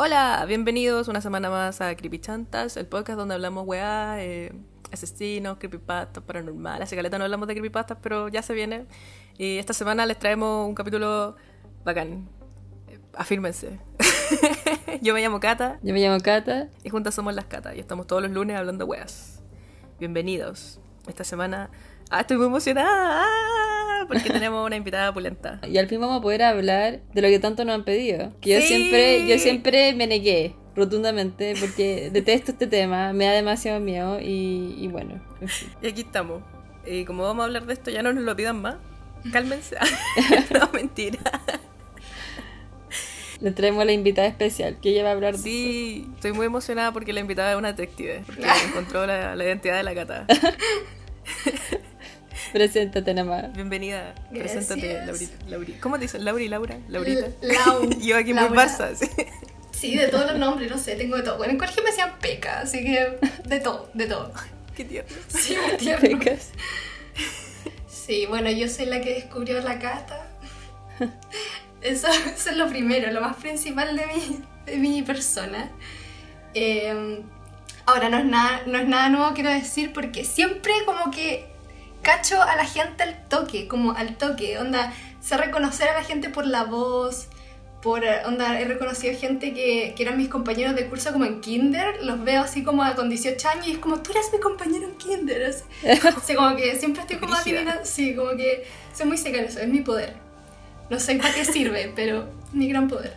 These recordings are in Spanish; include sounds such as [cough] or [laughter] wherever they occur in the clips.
Hola, bienvenidos una semana más a Creepy Chantas, el podcast donde hablamos weá, eh, asesinos, creepypastas, paranormal. Hace caleta no hablamos de creepypastas, pero ya se viene. Y esta semana les traemos un capítulo bacán. Eh, afírmense. [laughs] Yo me llamo Cata Yo me llamo Cata. y juntas somos las Cata y estamos todos los lunes hablando weas. Bienvenidos. Esta semana. Ah, estoy muy emocionada. ah, porque tenemos una invitada pulenta. Y al fin vamos a poder hablar de lo que tanto nos han pedido. Que yo Sí. siempre, yo siempre me negué rotundamente porque [laughs] detesto este tema, me da demasiado miedo y, y bueno, en fin. Y aquí estamos. Y como vamos a hablar de esto, ya no nos lo pidan más. [laughs] Cálmense. [laughs] no, mentira. Le traemos a la invitada especial que ella va a hablar de Sí, estoy muy emocionada porque la invitada es una detective. Porque encontró la, la identidad de la cata. Preséntate nada más. Bienvenida. Gracias. Preséntate, Laurita. Lauri. ¿Cómo te dicen? Lauri, Laura, Laurita. Lau. [laughs] Yo aquí muy Laura. Barça, sí. Sí, de todos los nombres, no sé, tengo de todo. Bueno, en colegio me decían peca, así que de todo, de todo. [laughs] Qué tierno. Sí, muy tierno. Pecas. Sí, bueno, yo soy la que descubrió la cata. Eso, eso es lo primero, lo más principal de mi, de mi persona. Eh, ahora, no es, nada, no es nada nuevo, quiero decir, porque siempre como que cacho a la gente al toque, como al toque. Onda, sé reconocer a la gente por la voz, por onda, he reconocido gente que, que eran mis compañeros de curso como en kinder, los veo así como con 18 años y es como, tú eres mi compañero en kinder. así. [laughs] Como que siempre estoy como adivinando, sí, como que soy muy seca en eso, es mi poder. No sé para qué sirve, [laughs] pero mi gran poder.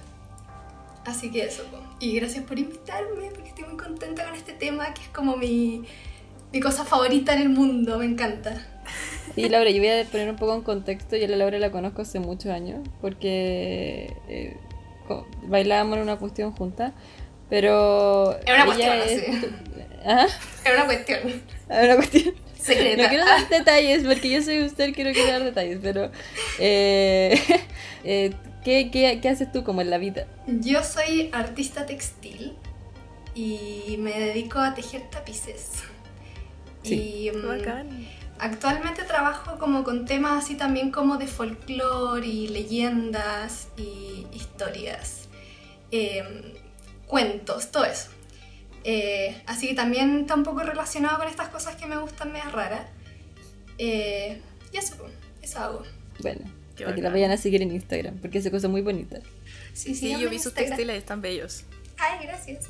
Así que eso, y gracias por invitarme, porque estoy muy contenta con este tema, que es como mi, mi cosa favorita en el mundo, me encanta. Y Laura, yo voy a poner un poco en contexto. Yo a la Laura la conozco hace muchos años porque eh, bailábamos en una cuestión juntas. Pero. Es una ella cuestión, es- ¿Ah? Es una cuestión Es una cuestión. secreta. No quiero dar detalles porque yo soy usted que no quiero dar detalles, pero. eh, [laughs] eh, ¿qué, qué, qué haces tú como en la vida? Yo soy artista textil y me dedico a tejer tapices. Sí. Y mm, Bacán. actualmente trabajo como con temas así también como de folclore y leyendas y historias, eh, cuentos, todo eso. Eh, así que también está un poco relacionado con estas cosas que me gustan medias raras. Eh, y eso, eso hago. Bueno, Qué para que la vayan a seguir en Instagram porque hace cosas muy bonitas. Sí, Sí, síganme yo vi sus textiles, están bellos. Ay, gracias.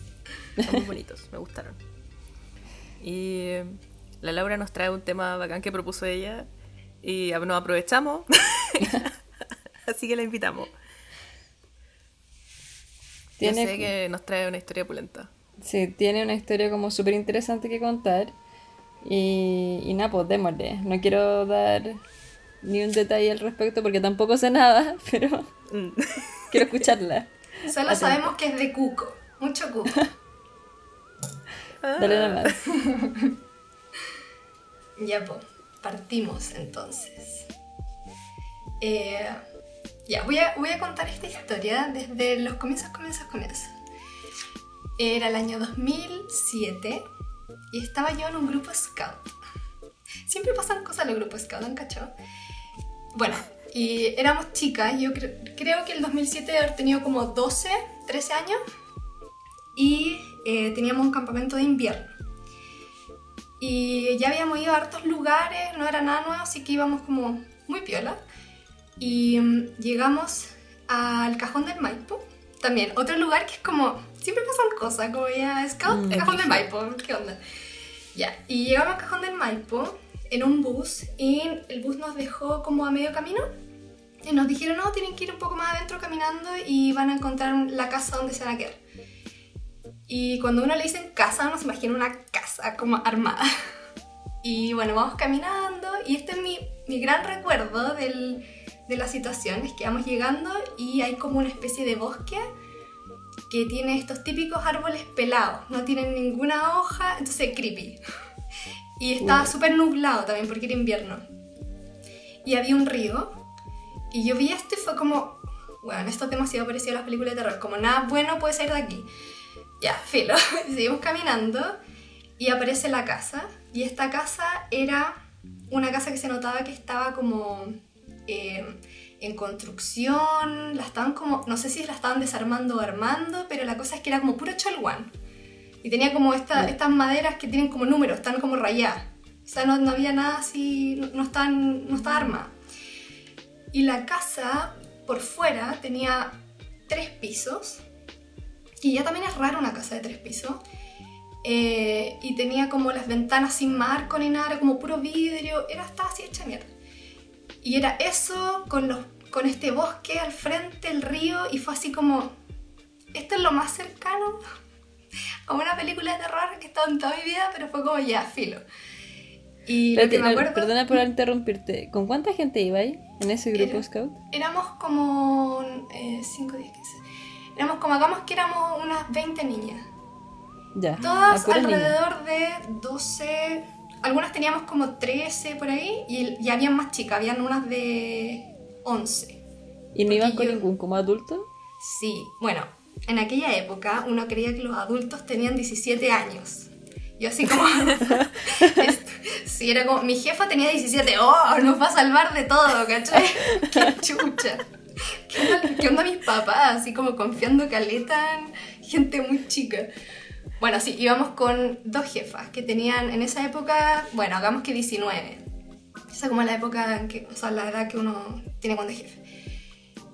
Están muy bonitos, me gustaron. Y eh, la Laura nos trae un tema bacán que propuso ella y nos aprovechamos. [laughs] Así que la invitamos. Tiene- Yo sé que nos trae una historia pulenta. Sí, tiene una historia como súper interesante que contar. Y, y nada, pues démosle. No quiero dar ni un detalle al respecto porque tampoco sé nada, [laughs] pero Mm. quiero escucharla. Solo Atenta. sabemos que es de cuco, mucho cuco. [laughs] Dale nada más. Ya, pues, partimos entonces. Eh, ya, voy a, contar esta historia desde los comienzos, comienzos, comienzos. Era el año 2007 y estaba yo en un grupo scout. Siempre pasan cosas en los grupos scout, ¿han cachado? Bueno, y éramos chicas, yo cre- creo que el 2007 debe haber tenido como 12, 13 años y eh, teníamos un campamento de invierno. Y ya habíamos ido a hartos lugares, no era nada nuevo, así que íbamos como muy piola. Y mm, llegamos al Cajón del Maipo, también otro lugar que es como, siempre pasan cosas, como ya Scout, Mm. Cajón del. Maipo, ¿qué onda? Ya, y llegamos al Cajón del Maipo en un bus y el bus nos dejó como a medio camino. Y nos dijeron, no, tienen que ir un poco más adentro caminando y van a encontrar la casa donde se van a quedar. Y cuando uno le dicen casa, uno se imagina una casa como armada. [laughs] Y bueno, vamos caminando y este es mi, mi gran recuerdo del- de la situación, es que vamos llegando y hay como una especie de bosque que tiene estos típicos árboles pelados, no tienen ninguna hoja, entonces creepy. [laughs] Y estaba súper nublado también porque era invierno. Y había un río y yo vi esto y fue como, bueno, esto es demasiado parecido a las películas de terror, como nada bueno puede salir de aquí. Ya, filo. [laughs] Seguimos caminando y aparece la casa. Y esta casa era una casa que se notaba que estaba como eh, en construcción, la estaban como, no sé si la estaban desarmando o armando, pero la cosa es que era como puro chalguán. Y tenía como esta, estas maderas que tienen como números, están como rayadas. O sea, no, no había nada así, no, no, están, no estaba armada. Y la casa por fuera tenía tres pisos, y ya también es raro una casa de tres pisos. Eh, y tenía como las ventanas sin marco ni nada, era como puro vidrio, era estaba así hecha mierda. Y era eso con, los, con este bosque al frente, el río, y fue así como, esto es lo más cercano [laughs] a una película de terror que he estado en toda mi vida, pero fue como ya, filo. Y lo que me acuerdo, Perdona por interrumpirte. ¿Con cuánta gente iba ahí en ese grupo Era- scout? éramos como 5, 10, 15. Éramos como, hagamos que éramos unas 20 niñas. Ya. Todas alrededor de 12, algunas teníamos como 13 por ahí y, y habían más chicas, habían unas de 11. ¿Y no iban con yo- ningún como adulto? Sí, bueno, en aquella época uno creía que los adultos tenían 17 años. Yo así como... [laughs] sí, era como... Mi jefa tenía 17, ¡oh! Nos va a salvar de todo, ¿cachai? [laughs] ¡Qué chucha! [laughs] ¿Qué onda, mis papás? Así como confiando caleta en gente muy chica. Bueno, sí, íbamos con dos jefas que tenían en esa época, bueno, hagamos que 19. Esa es como la época, en que, o sea, la edad que uno tiene cuando es jefe.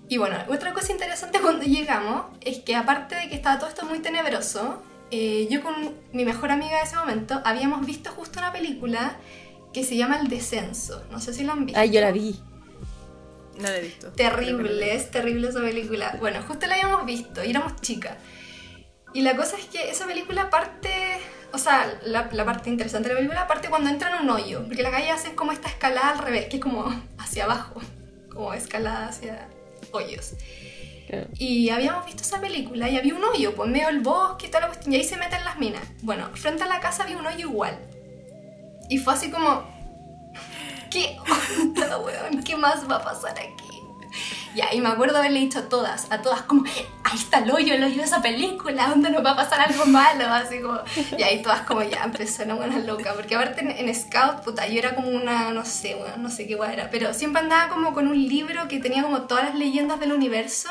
Y bueno, otra cosa interesante [laughs] cuando llegamos es que aparte de que estaba todo esto muy tenebroso, eh, yo con mi mejor amiga de ese momento habíamos visto justo una película que se llama El Descenso. No sé si la han visto. Ay, yo la vi. No la he visto. Terrible, es terrible esa película. Bueno, justo la habíamos visto y éramos chicas. Y la cosa es que esa película parte, o sea, la, la parte interesante de la película parte cuando entran a un hoyo, porque la calle hace como esta escalada al revés, que es como hacia abajo, como escalada hacia hoyos. Claro. Y habíamos visto esa película y había un hoyo, pues en medio del bosque y toda la cuestión, y ahí se meten las minas. Bueno, frente a la casa había un hoyo igual. Y fue así como, ¿qué [laughs] onda, weón? ¿Qué más va a pasar aquí? Ya, y me acuerdo haberle dicho a todas, a todas, como, ahí está el hoyo, el hoyo de esa película, ¿dónde nos va a pasar algo malo? Así como, y ahí todas como, ya, empezó una buena loca, porque aparte en, en Scout, puta, yo era como una, no sé, no sé qué weón era, pero siempre andaba como con un libro que tenía como todas las leyendas del universo,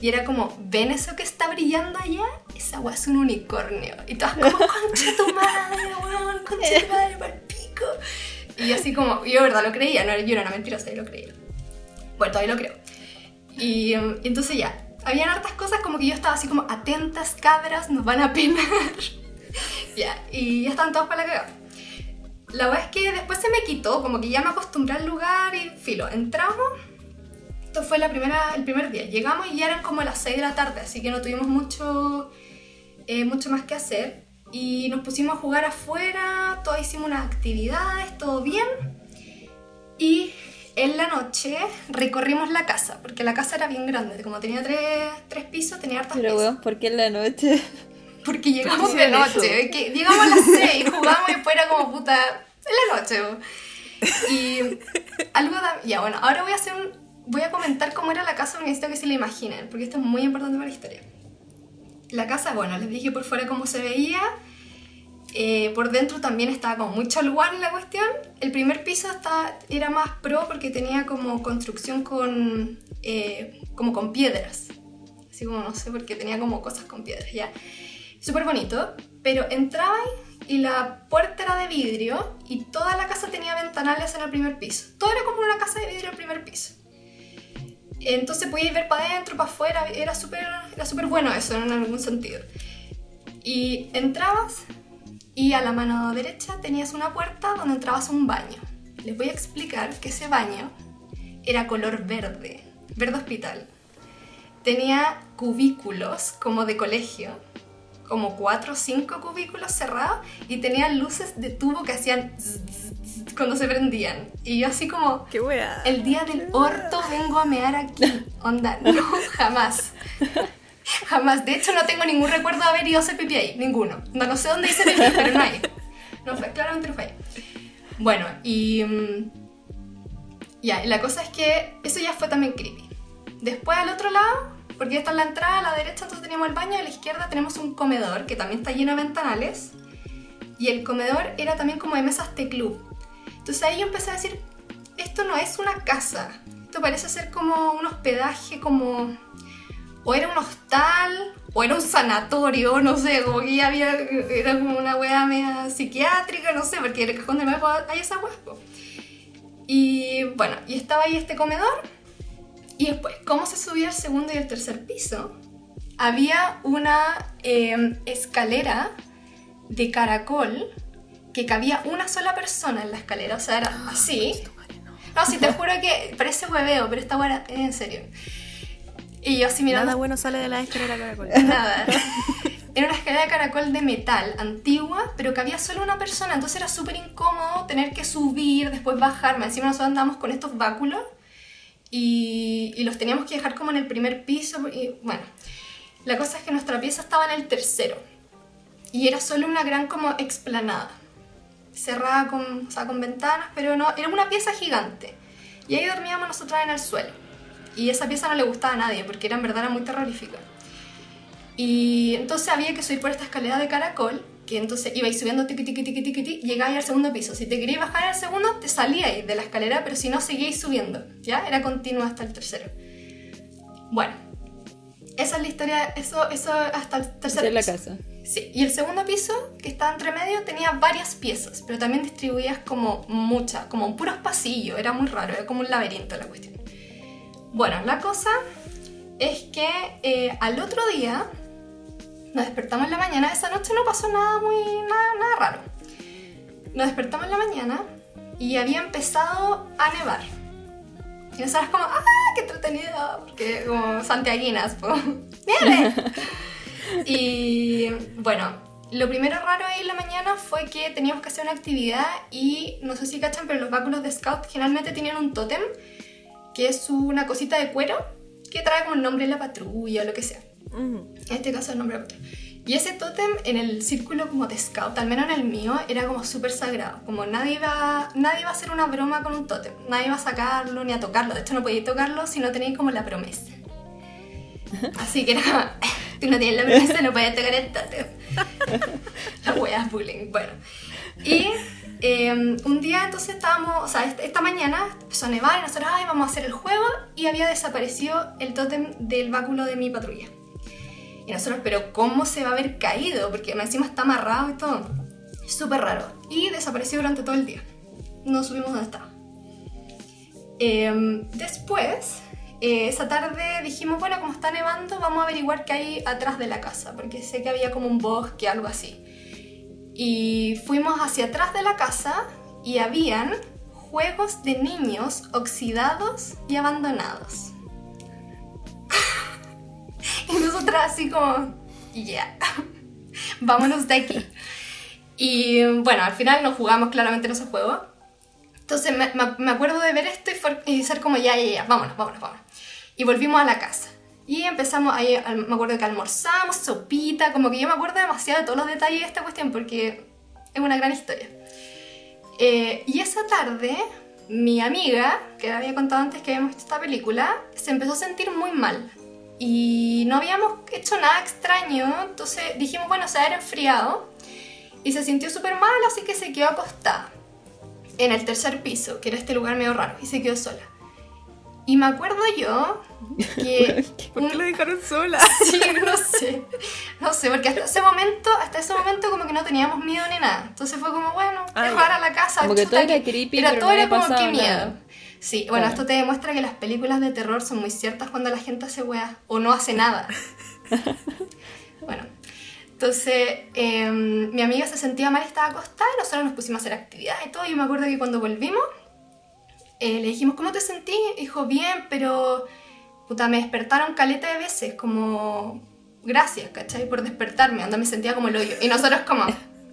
y era como, ¿ven eso que está brillando allá? Esa weá es un unicornio. Y todas como, concha tu madre, weón, concha tu madre, pa'l pico. Y así como, yo verdad lo creía, no, yo era una mentirosa y lo creía. Bueno, todavía lo creo. Y, um, entonces ya, habían hartas cosas como que yo estaba así como, atentas cabras, nos van a penar. [laughs] ya, y ya estaban todos para la cagada. La verdad es que después se me quitó, como que ya me acostumbré al lugar y filo, entramos. Esto fue la primera, el primer día. Llegamos y ya eran como las 6 de la tarde, así que no tuvimos mucho, eh, mucho más que hacer. Y nos pusimos a jugar afuera, todos hicimos unas actividades, todo bien. Y en la noche recorrimos la casa, porque la casa era bien grande, como tenía tres, tres pisos, tenía hartas Pero piezas. weón, ¿por qué en la noche? Porque llegamos ¿Por de noche, que llegamos a las 6, jugamos y después era como puta, en la noche. Y algo da... Ya, bueno, ahora voy a hacer un... Voy a comentar cómo era la casa porque necesito que se la imaginen, porque esto es muy importante para la historia. La casa, bueno, les dije por fuera cómo se veía. eh, por dentro también estaba como muy chalguán la cuestión. El primer piso estaba, era más pro porque tenía como construcción con, eh, como con piedras. Así como no sé, porque tenía como cosas con piedras, ya. Súper bonito, pero entraba y la puerta era de vidrio y toda la casa tenía ventanales en el primer piso. Todo era como una casa de vidrio en el primer piso. Entonces podías ver para adentro, para afuera, era súper era súper bueno eso en algún sentido. Y entrabas y a la mano derecha tenías una puerta donde entrabas a un baño. Les voy a explicar que ese baño era color verde, verde hospital. Tenía cubículos como de colegio, como cuatro o cinco cubículos cerrados y tenía luces de tubo que hacían zzz cuando se prendían. Y yo así como, Qué wea. el día del orto vengo a mear aquí. [laughs] Onda, no, jamás. Jamás. De hecho, no tengo ningún recuerdo de haber ido a hacer pipí ahí. Ninguno. No, no sé dónde hice pipí, pero no hay. No fue, claramente no fue ahí. Bueno, y... mm, Ya, y la cosa es que eso ya fue también creepy. Después al otro lado, porque esta es la entrada, a la derecha entonces teníamos el baño, a la izquierda tenemos un comedor que también está lleno de ventanales. Y el comedor era también como de mesas de club. Entonces ahí yo empecé a decir, esto no es una casa, esto parece ser como un hospedaje, como. O era un hostal, o era un sanatorio, no sé, como que ya había. Era como una wea media psiquiátrica, no sé, porque en el cajón del Maipo hay esa. Y bueno, y estaba ahí este comedor. Y después, ¿cómo se subía al segundo y el tercer piso? Había una eh, escalera de caracol que cabía una sola persona en la escalera, o sea, era así. No, si te juro que parece hueveo, pero esta hueá es en serio. Y yo así mirando. Nada bueno sale de la escalera caracol. [laughs] Nada. Era una escalera de caracol de metal, antigua, pero que había solo una persona, entonces era súper incómodo tener que subir, después bajarme. Encima nosotros andábamos con estos báculos y, y los teníamos que dejar como en el primer piso. Y bueno, la cosa es que nuestra pieza estaba en el tercero y era solo una gran como explanada, cerrada con, o sea, con ventanas, pero no, era una pieza gigante. Y ahí dormíamos nosotras en el suelo. Y esa pieza no le gustaba a nadie porque era en verdad era muy terrorífica. Y entonces había que subir por esta escalera de caracol, que entonces ibais subiendo tiqui tiqui tiqui tiqui tiqui, llegabais al segundo piso. Si te querías bajar al segundo, te salíais de la escalera, pero si no, seguíais subiendo, ¿ya? Era continuo hasta el tercero. Bueno, esa es la historia, eso, eso hasta el tercer es la piso. casa. Sí, y el segundo piso, que estaba entre medio, tenía varias piezas, pero también distribuidas como muchas, como puros pasillos, era muy raro, era como un laberinto la cuestión. Bueno, la cosa es que eh, al otro día nos despertamos en la mañana, esa noche no pasó nada muy, nada, nada raro. Nos despertamos en la mañana y había empezado a nevar. Y nosotras como, ¡ah, qué entretenido! Porque como santiaguinas, pues, [laughs] ¡nieve! [laughs] Y bueno, lo primero raro ahí en la mañana fue que teníamos que hacer una actividad y no sé si cachan, pero los báculos de scout generalmente tenían un tótem, que es una cosita de cuero que trae como el nombre de la patrulla o lo que sea. En este caso el nombre de la patrulla. Y ese tótem en el círculo como de scout, al menos en el mío, era como súper sagrado. Como nadie iba, nadie iba a hacer una broma con un tótem. Nadie iba a sacarlo ni a tocarlo. De hecho no podíais tocarlo si no teníais como la promesa. [laughs] Así que era como, [laughs] tú no tienes la promesa, no puedes tocar el tótem. [laughs] La wea bullying. Bueno. Y eh, un día entonces estábamos, o sea, esta, esta mañana empezó a nevar y nosotros, ay, vamos a hacer el juego y había desaparecido el tótem del báculo de mi patrulla. Y nosotros, pero ¿cómo se va a haber caído? Porque encima está amarrado y todo. Súper raro. Y desapareció durante todo el día. No supimos dónde estaba. Em, después, eh, esa tarde dijimos, bueno, como está nevando, vamos a averiguar qué hay atrás de la casa, porque sé que había como un bosque, algo así. Y fuimos hacia atrás de la casa y habían juegos de niños oxidados y abandonados. [laughs] y nosotras así como, ya, [laughs] vámonos de aquí. Y bueno, al final no jugamos claramente en esos juegos. Entonces me, me- acuerdo de ver esto y, for- y ser como, ya, ya, ya, vámonos, vámonos, vámonos. Y volvimos a la casa. Y empezamos ahí, me acuerdo que almorzamos, sopita, como que yo me acuerdo demasiado de todos los detalles de esta cuestión porque es una gran historia. Eh, y esa tarde, mi amiga, que había contado antes que habíamos visto esta película, se empezó a sentir muy mal. Y no habíamos hecho nada extraño, entonces dijimos, bueno, se había enfriado. Y se sintió súper mal, así que se quedó acostada en el tercer piso, que era este lugar medio raro, y se quedó sola. Y me acuerdo yo [laughs] que... ¿Por qué la dejaron sola? [laughs] Sí, no sé. No sé, porque hasta ese momento, hasta ese momento como que no teníamos miedo ni nada. Entonces fue como, bueno, Ah, es rara la casa. Como que chuta, todo era creepy, Era pero todo no era como pasado que miedo. Sí, bueno, esto te demuestra que las películas de terror son muy ciertas cuando la gente hace weas o no hace nada. [laughs] bueno, entonces eh, mi amiga se sentía mal, estaba acostada nosotros nos pusimos a hacer actividades y todo. Y me acuerdo que cuando volvimos, eh, le dijimos, ¿cómo te sentí? Dijo, bien, pero puta, me despertaron caleta de veces, como gracias, ¿cachai? Por despertarme, donde me sentía como el hoyo. Y nosotros como,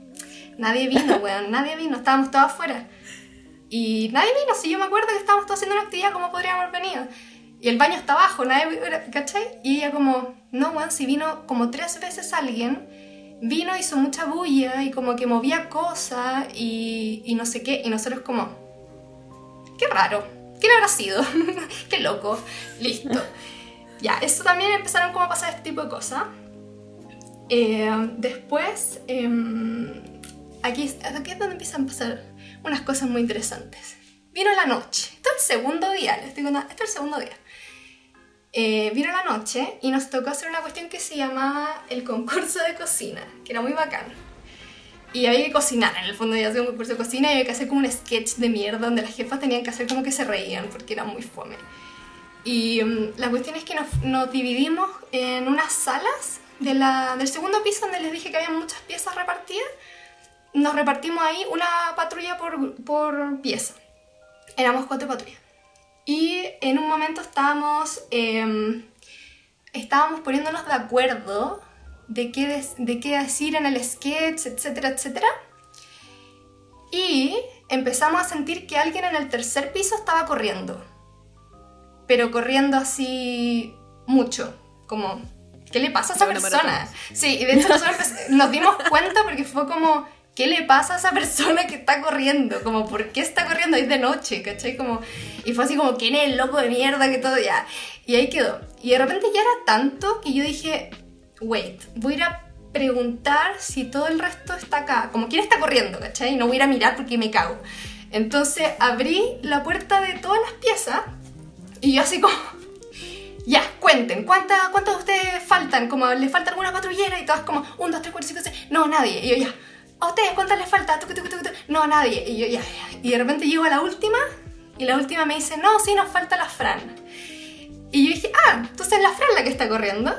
[laughs] nadie vino, weón, nadie vino, estábamos todos afuera. Y nadie vino, si yo me acuerdo que estábamos todos haciendo una actividad, ¿cómo podríamos haber venido? Y el baño está abajo, nadie, ¿cachai? Y ella como, no, weón, si vino como tres veces alguien, vino, hizo mucha bulla y como que movía cosas y, y no sé qué, y nosotros como, qué raro, ¿quién habrá sido? [laughs] qué loco, listo. [laughs] Ya, eso también empezaron como a pasar este tipo de cosas. Eh, después, em, aquí, aquí es donde empiezan a pasar unas cosas muy interesantes. Vino la noche, esto es segundo día, les estoy contando, este es el segundo día. Eh, vino la noche y nos tocó hacer una cuestión que se llamaba el concurso de cocina, que era muy bacán. Y había que cocinar, en el fondo ya hacía un concurso de cocina y había que hacer como un sketch de mierda donde las jefas tenían que hacer como que se reían porque era muy fome. Y mm, la cuestión es que nos, nos dividimos en unas salas de la- del segundo piso donde les dije que había muchas piezas repartidas. Nos repartimos ahí una patrulla por, por pieza. Éramos cuatro patrullas. Y en un momento estábamos, em, estábamos poniéndonos de acuerdo de qué, des- de qué decir en el sketch, etcétera, etcétera. Y empezamos a sentir que alguien en el tercer piso estaba corriendo. Pero corriendo así mucho. Como, ¿qué le pasa a esa persona? Sí, y de hecho nosotros nos dimos cuenta porque fue como, ¿qué le pasa a esa persona que está corriendo? Como, ¿por qué está corriendo ahí de noche? ¿Cachai? Como, y fue así como, ¿quién es el loco de mierda que todo ya? Y ahí quedó. Y de repente ya era tanto que yo dije, wait, voy a preguntar si todo el resto está acá. Como, ¿quién está corriendo? ¿Cachai? Y no voy a ir a mirar porque me cago. Entonces abrí la puerta de todas las piezas y yo así como... [laughs] Ya, cuenten, ¿cuántas cuántas de ustedes faltan? Como les falta alguna patrullera y todas como, un, dos, tres, cuatro, cinco, seis, no, nadie. Y yo ya, ¿a ustedes cuántas les falta? Tucu, tucu, tucu. No, nadie. Y yo ya, ya. Y de repente llego a la última y la última me dice, no, sí, nos falta la Fran. Y yo dije, ah, entonces es la Fran la que está corriendo.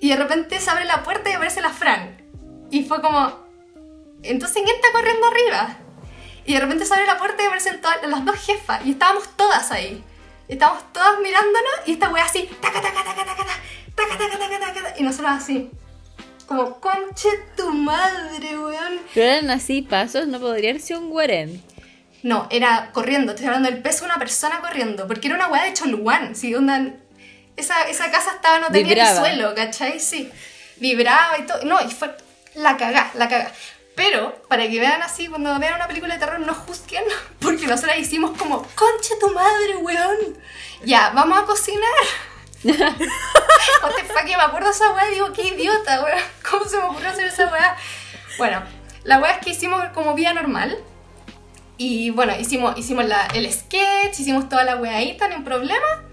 Y de repente se abre la puerta y aparece la Fran. Y fue como, entonces ¿quién está corriendo arriba? Y de repente se abre la puerta y aparecen todas las dos jefas. Y estábamos todas ahí. Estábamos todas mirándonos y esta wea así, taca, taca, taca, taca, taca, taca, taca, taca, taca, taca, y nosotros así. Como, conche tu madre, weón. Pero eran así pasos, no podría sido un guarén. No, era corriendo, estoy hablando del peso de una persona corriendo, porque era una weá de Cholguán, sí, onda, esa, esa casa estaba, no tenía Vibraba. ni suelo, ¿cachai? Sí, vibraba y todo, no, y fue la cagá, la cagá. Pero, para que vean así, cuando vean una película de terror, no juzguen, [laughs] porque nosotros hicimos como, concha tu madre, weón. Ya, vamos a cocinar. What the fuck, yo me acuerdo esa weá digo, qué idiota, weón. ¿Cómo se me ocurrió hacer esa weá? Bueno, la weá es que hicimos como vida normal. Y bueno, hicimos, hicimos el sketch, hicimos toda la weadita, no hay problema.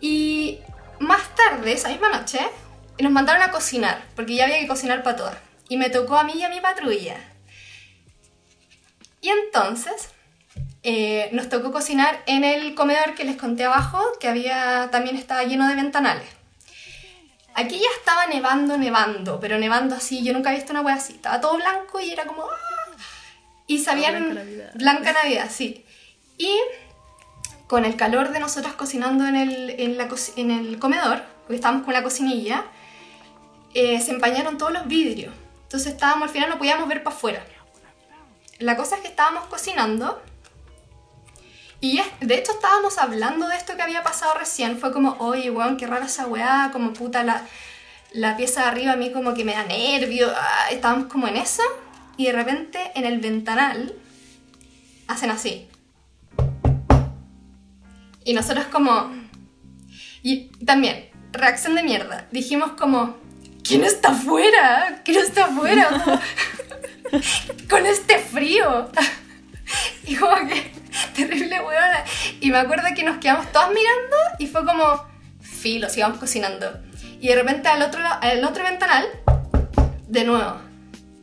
Y más tarde, esa misma noche, nos mandaron a cocinar, porque ya había que cocinar para todas. Y me tocó a mí y a mi patrulla. Y entonces, eh, nos tocó cocinar en el comedor que les conté abajo, que había también estaba lleno de ventanales. Aquí ya estaba nevando, nevando, pero nevando así, yo nunca había visto una wea así. Estaba todo blanco y era como... ¡ah! Y sabían... Blanca Navidad. Blanca Navidad, sí. Y con el calor de nosotras cocinando en el, en la en el comedor, porque estábamos con la cocinilla, eh, se empañaron todos los vidrios. Entonces estábamos, al final no podíamos ver para afuera. La cosa es que estábamos cocinando y es- de hecho estábamos hablando de esto que había pasado recién. Fue como, oye, weón, qué rara esa weá, como puta la, la pieza de arriba a mí como que me da nervio. ah, estábamos como en eso y de repente en el ventanal hacen así. Y nosotros como... Y también, reacción de mierda. Dijimos como, ¿quién está afuera? ¿Quién está afuera? Como, [laughs] Con este frío. [laughs] Y como que, [laughs] terrible weona. Y me acuerdo que nos quedamos todas mirando y fue como, filo, sigamos cocinando. Y de repente al otro, al otro ventanal, de nuevo.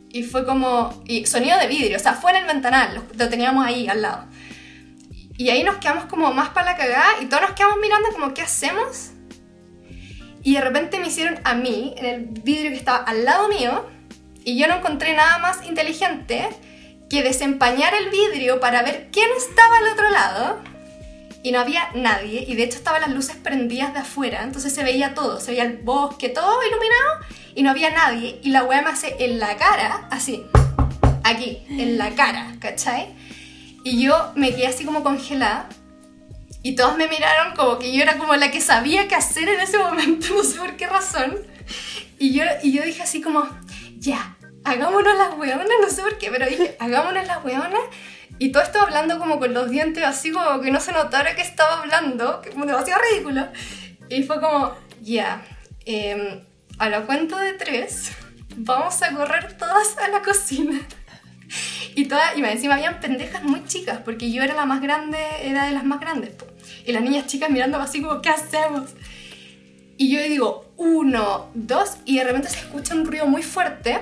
Y fue como, y sonido de vidrio, o sea, fue en el ventanal, lo teníamos ahí al lado. Y ahí nos quedamos como más para la cagada y todos nos quedamos mirando como, ¿qué hacemos? Y de repente me hicieron a mí, en el vidrio que estaba al lado mío, y yo no encontré nada más inteligente que desempañar el vidrio para ver quién estaba al otro lado. Y no había nadie, y de hecho estaban las luces prendidas de afuera, entonces se veía todo, se veía el bosque, todo iluminado, y no había nadie, y la weá me hace en la cara, así, aquí, en la cara, ¿cachai? Y yo me quedé así como congelada. Y todos me miraron como que yo era como la que sabía qué hacer en ese momento, [laughs] no sé por qué razón. Y yo, y yo dije así como, ya, hagámonos las weonas, no sé por qué, pero dije, hagámonos las weonas. Y todo esto hablando como con los dientes así como que no se notara que estaba hablando, que como demasiado ridículo. Y fue como, ya, em, a la cuenta de tres, vamos a correr todas a la cocina. Y, todas, y encima habían pendejas muy chicas, porque yo era la más grande, era de las más grandes. Y las niñas chicas mirando así como, ¿qué hacemos? Y yo digo, uno, dos, y de repente se escucha un ruido muy fuerte.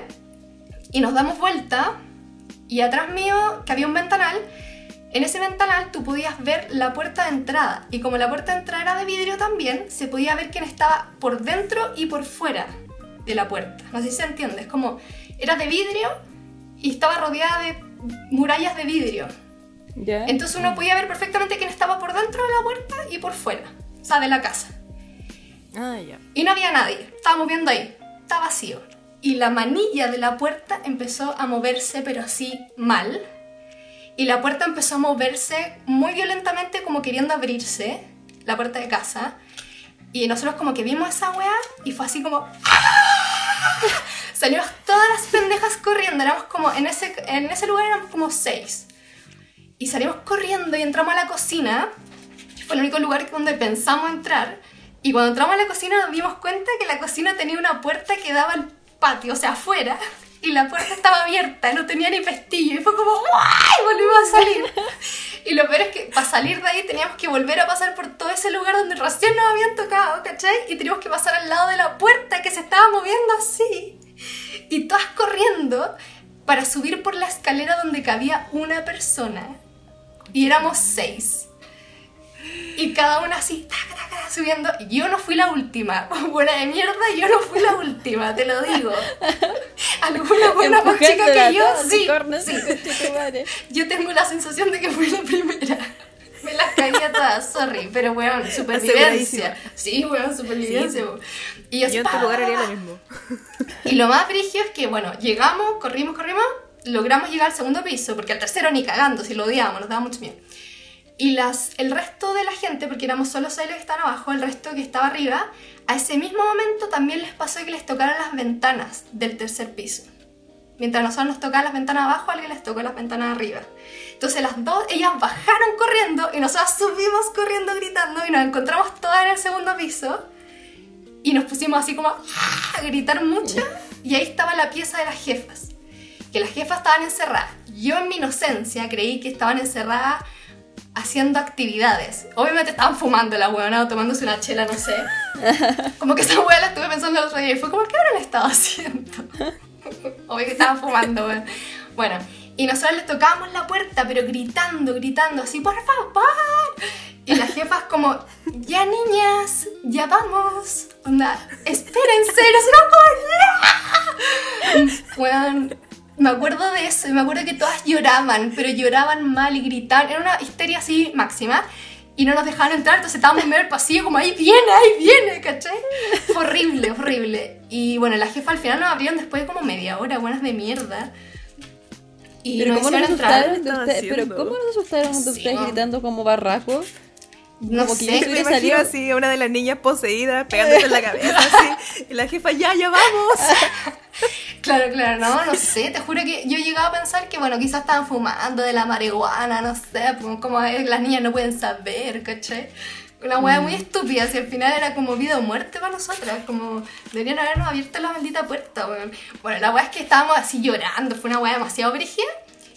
Y nos damos vuelta. Y atrás mío, que había un ventanal, en ese ventanal tú podías ver la puerta de entrada. Y como la puerta de entrada era de vidrio también, se podía ver quién estaba por dentro y por fuera de la puerta. No sé si se entiende. Es como, era de vidrio y estaba rodeada de murallas de vidrio. ¿Ya? Entonces uno podía ver perfectamente quién estaba por dentro de la puerta y por fuera. O sea, de la casa. Ah, ya. Y no había nadie. Estábamos viendo ahí. Está vacío. Y la manilla de la puerta empezó a moverse, pero así mal. Y la puerta empezó a moverse muy violentamente, como queriendo abrirse. La puerta de casa. Y nosotros como que vimos esa weá y fue así como... Salimos todas las pendejas corriendo. Éramos como... En ese, en ese lugar éramos como seis. Y salimos corriendo y entramos a la cocina. Fue el único lugar donde pensamos entrar. Y cuando entramos a la cocina nos dimos cuenta que la cocina tenía una puerta que daba al patio, o sea, afuera. Y la puerta estaba abierta, no tenía ni pestillo. Y fue como, ¡guay! Volvimos a salir. Y lo peor es que para salir de ahí teníamos que volver a pasar por todo ese lugar donde recién nos habían tocado, ¿cachai? Y teníamos que pasar al lado de la puerta que se estaba moviendo así. Y todas corriendo para subir por la escalera donde cabía una persona. Y éramos seis. Y cada una así, taca, taca, subiendo. Y Yo no fui la última. [laughs] Buena de mierda, yo no fui la última, te lo digo. [laughs] Alguna buena más chica que yo, sí. sí. [laughs] Yo tengo la sensación de que fui la primera. Me las caía todas, sorry, pero weón, supervivencia. Aseguradísima. Sí, weón, supervivencia. weón. Y yo, Yo en tu lugar haría lo mismo. Y lo más brigio es que, bueno, llegamos, corrimos, corrimos, logramos llegar al segundo piso, porque al tercero ni cagando, si lo odiábamos, nos daba mucho miedo. Y las, el resto de la gente, porque éramos solo seis los que estaban abajo, el resto que estaba arriba, a ese mismo momento también les pasó que les tocaran las ventanas del tercer piso. Mientras nosotros nos tocaban las ventanas abajo, alguien les tocó las ventanas arriba. Entonces las dos, ellas bajaron corriendo y nosotros subimos corriendo gritando y nos encontramos todas en el segundo piso y nos pusimos así como a gritar mucho y ahí estaba la pieza de las jefas. Que las jefas estaban encerradas. Yo en mi inocencia creí que estaban encerradas haciendo actividades. Obviamente estaban fumando la huevona o tomándose una chela, no sé. [laughs] Como que esa hueá la estuve pensando el otro día y fue como, ¿qué habrán estado haciendo? [laughs] Obvio que estaban fumando, weón. Bueno, y nosotros les tocábamos la puerta, pero gritando, gritando, así, por favor. Y las jefas como, ya niñas, ya vamos. Onda, espérense. Nosotros como, ¡ya! Weón, me acuerdo de eso y me acuerdo que todas lloraban, pero lloraban mal y gritaban. Era una histeria así máxima. Y no nos dejaban entrar, entonces estábamos en medio del pasillo como ahí viene, ahí viene, ¿cachai? Fue horrible, horrible. Y bueno, la jefa al final nos abrieron después de como media hora, buenas de mierda. Y Pero nos ¿cómo nos entrar. asustaron de ¿Qué estaban ustedes? Pero? ¿cómo nos asustaron de Sí, ustedes no. gritando como barracos? No Como que sé, yo Me imagino así a una de las niñas poseídas pegándose en la cabeza así. Y la jefa, ya, ya vamos. [laughs] Claro, claro, no, no sé, te juro que yo llegaba a pensar que, bueno, quizás estaban fumando de la marihuana, no sé, pues, como es, las niñas no pueden saber, ¿cachai? Una hueá muy estúpida, si al final era como vida o muerte para nosotras, como deberían habernos abierto la maldita puerta, weón. Bueno, la hueá es que estábamos así llorando, fue una hueá demasiado brígida,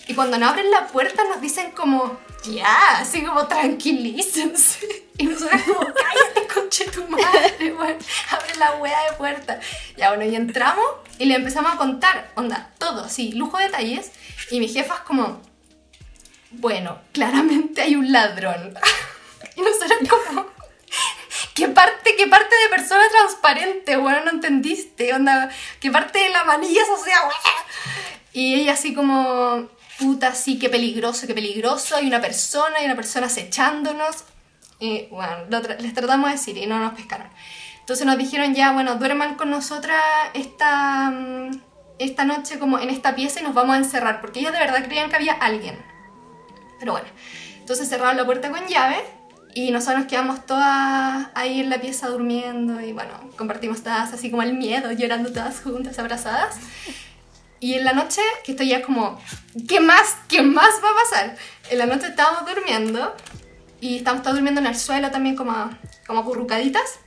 y cuando nos abren la puerta nos dicen como, ya, así como tranquilícense. Y nosotros como, cállate, conche tu madre, weón. Abre la hueá de puerta. Ya, bueno, y entramos y le empezamos a contar, onda, todo, así, lujo de detalles. Y mi jefa es como, bueno, claramente hay un ladrón. [laughs] Y nosotros como, ¿qué parte, qué parte de persona transparente, bueno, no entendiste? Onda, ¿qué parte de la manilla es así, Y ella así como, puta, sí, qué peligroso, qué peligroso, hay una persona, hay una persona acechándonos. Y bueno, tra- les tratamos de decir y no nos pescaron. Entonces nos dijeron ya, bueno, duerman con nosotras esta, mm, esta noche como en esta pieza y nos vamos a encerrar, porque ellos de verdad creían que había alguien. Pero bueno, entonces cerraron la puerta con llave y nosotros nos quedamos todas ahí en la pieza durmiendo y bueno, compartimos todas así como el miedo, llorando todas juntas, abrazadas. Y en la noche, que esto ya como, ¿qué más? ¿Qué más va a pasar? En la noche estábamos durmiendo y estábamos todos durmiendo en el suelo también como, como acurrucaditas.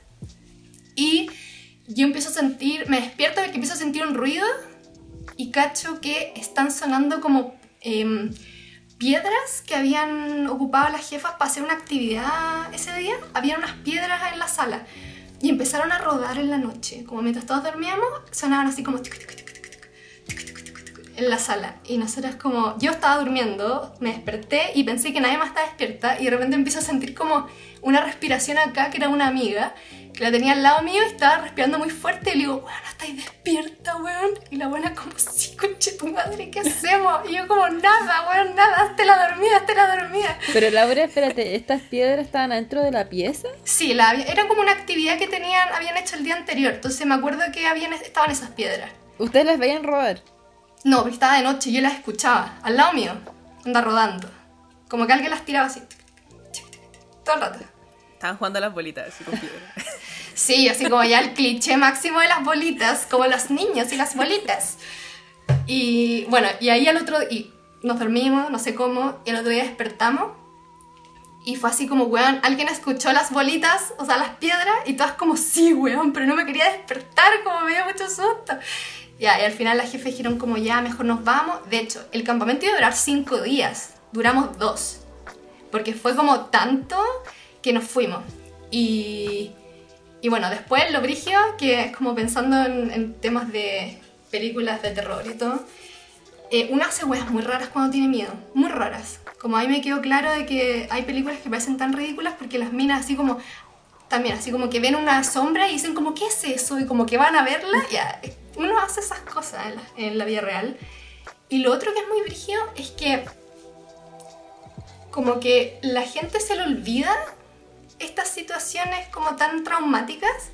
Y yo empiezo a sentir, me despierto de que empiezo a sentir un ruido y cacho que están sonando como eh, piedras que habían ocupado las jefas para hacer una actividad ese día. Habían unas piedras en la sala y empezaron a rodar en la noche. Como mientras todos dormíamos, sonaban así como... Tic, tic, tic, en la sala. Y nosotros como, yo estaba durmiendo, me desperté y pensé que nadie más estaba despierta y de repente empiezo a sentir como una respiración acá que era una amiga que la tenía al lado mío y estaba respirando muy fuerte y le digo, weón, estáis despierta, weón. Y la buena como, sí, conche tu madre, ¿qué hacemos? Y yo como, nada, weón, nada, hazte la dormida, hazte la dormida. Pero Laura, espérate, ¿estas piedras estaban adentro de la pieza? Sí, la, era como una actividad que tenían, habían hecho el día anterior, entonces me acuerdo que habían, estaban esas piedras. ¿Ustedes las veían rodar? No, porque estaba de noche y yo las escuchaba, al lado mío, anda rodando. Como que alguien las tiraba así, todo el rato. Estaban jugando a las bolitas, así con piedra. [laughs] Sí, así como ya el cliché máximo de las bolitas, como los niños y las bolitas. Y bueno, y ahí al otro, y nos dormimos, no sé cómo, y el otro día despertamos. Y fue así como, weón, alguien escuchó las bolitas, o sea, las piedras, y todas como, sí, weón, pero no me quería despertar, como me dio mucho susto. Ya, y al final las jefes dijeron como, ya, mejor nos vamos. De hecho, el campamento iba a durar cinco días, duramos dos. Porque fue como tanto que nos fuimos. Y, y bueno, después lo brigio, que es como pensando en, temas de películas de terror y todo, eh, uno hace muy raras cuando tiene miedo, muy raras. Como ahí me quedó claro de que hay películas que parecen tan ridículas porque las minas así como, también así como que ven una sombra y dicen como, ¿qué es eso? Y como que van a verla, uno hace esas cosas en la, en la vida real. Y lo otro que es muy brígido es que como que la gente se le olvida estas situaciones como tan traumáticas,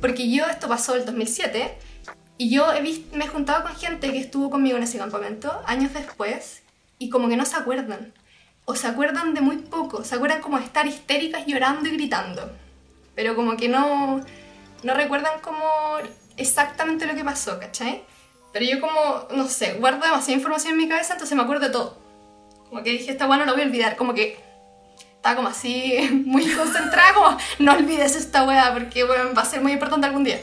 porque yo, esto pasó el 2007, y yo he visto, me he juntado con gente que estuvo conmigo en ese campamento años después, y como que no se acuerdan, o se acuerdan de muy poco, se acuerdan como de estar histéricas llorando y gritando, pero como que no, no recuerdan como exactamente lo que pasó, ¿cachai? Pero yo como, no sé, guardo demasiada información en mi cabeza, entonces me acuerdo de todo. Como que dije, esta bueno no lo voy a olvidar, como que estaba como así, [laughs] muy concentrada, como, no olvides esta weá, porque bueno, va a ser muy importante algún día.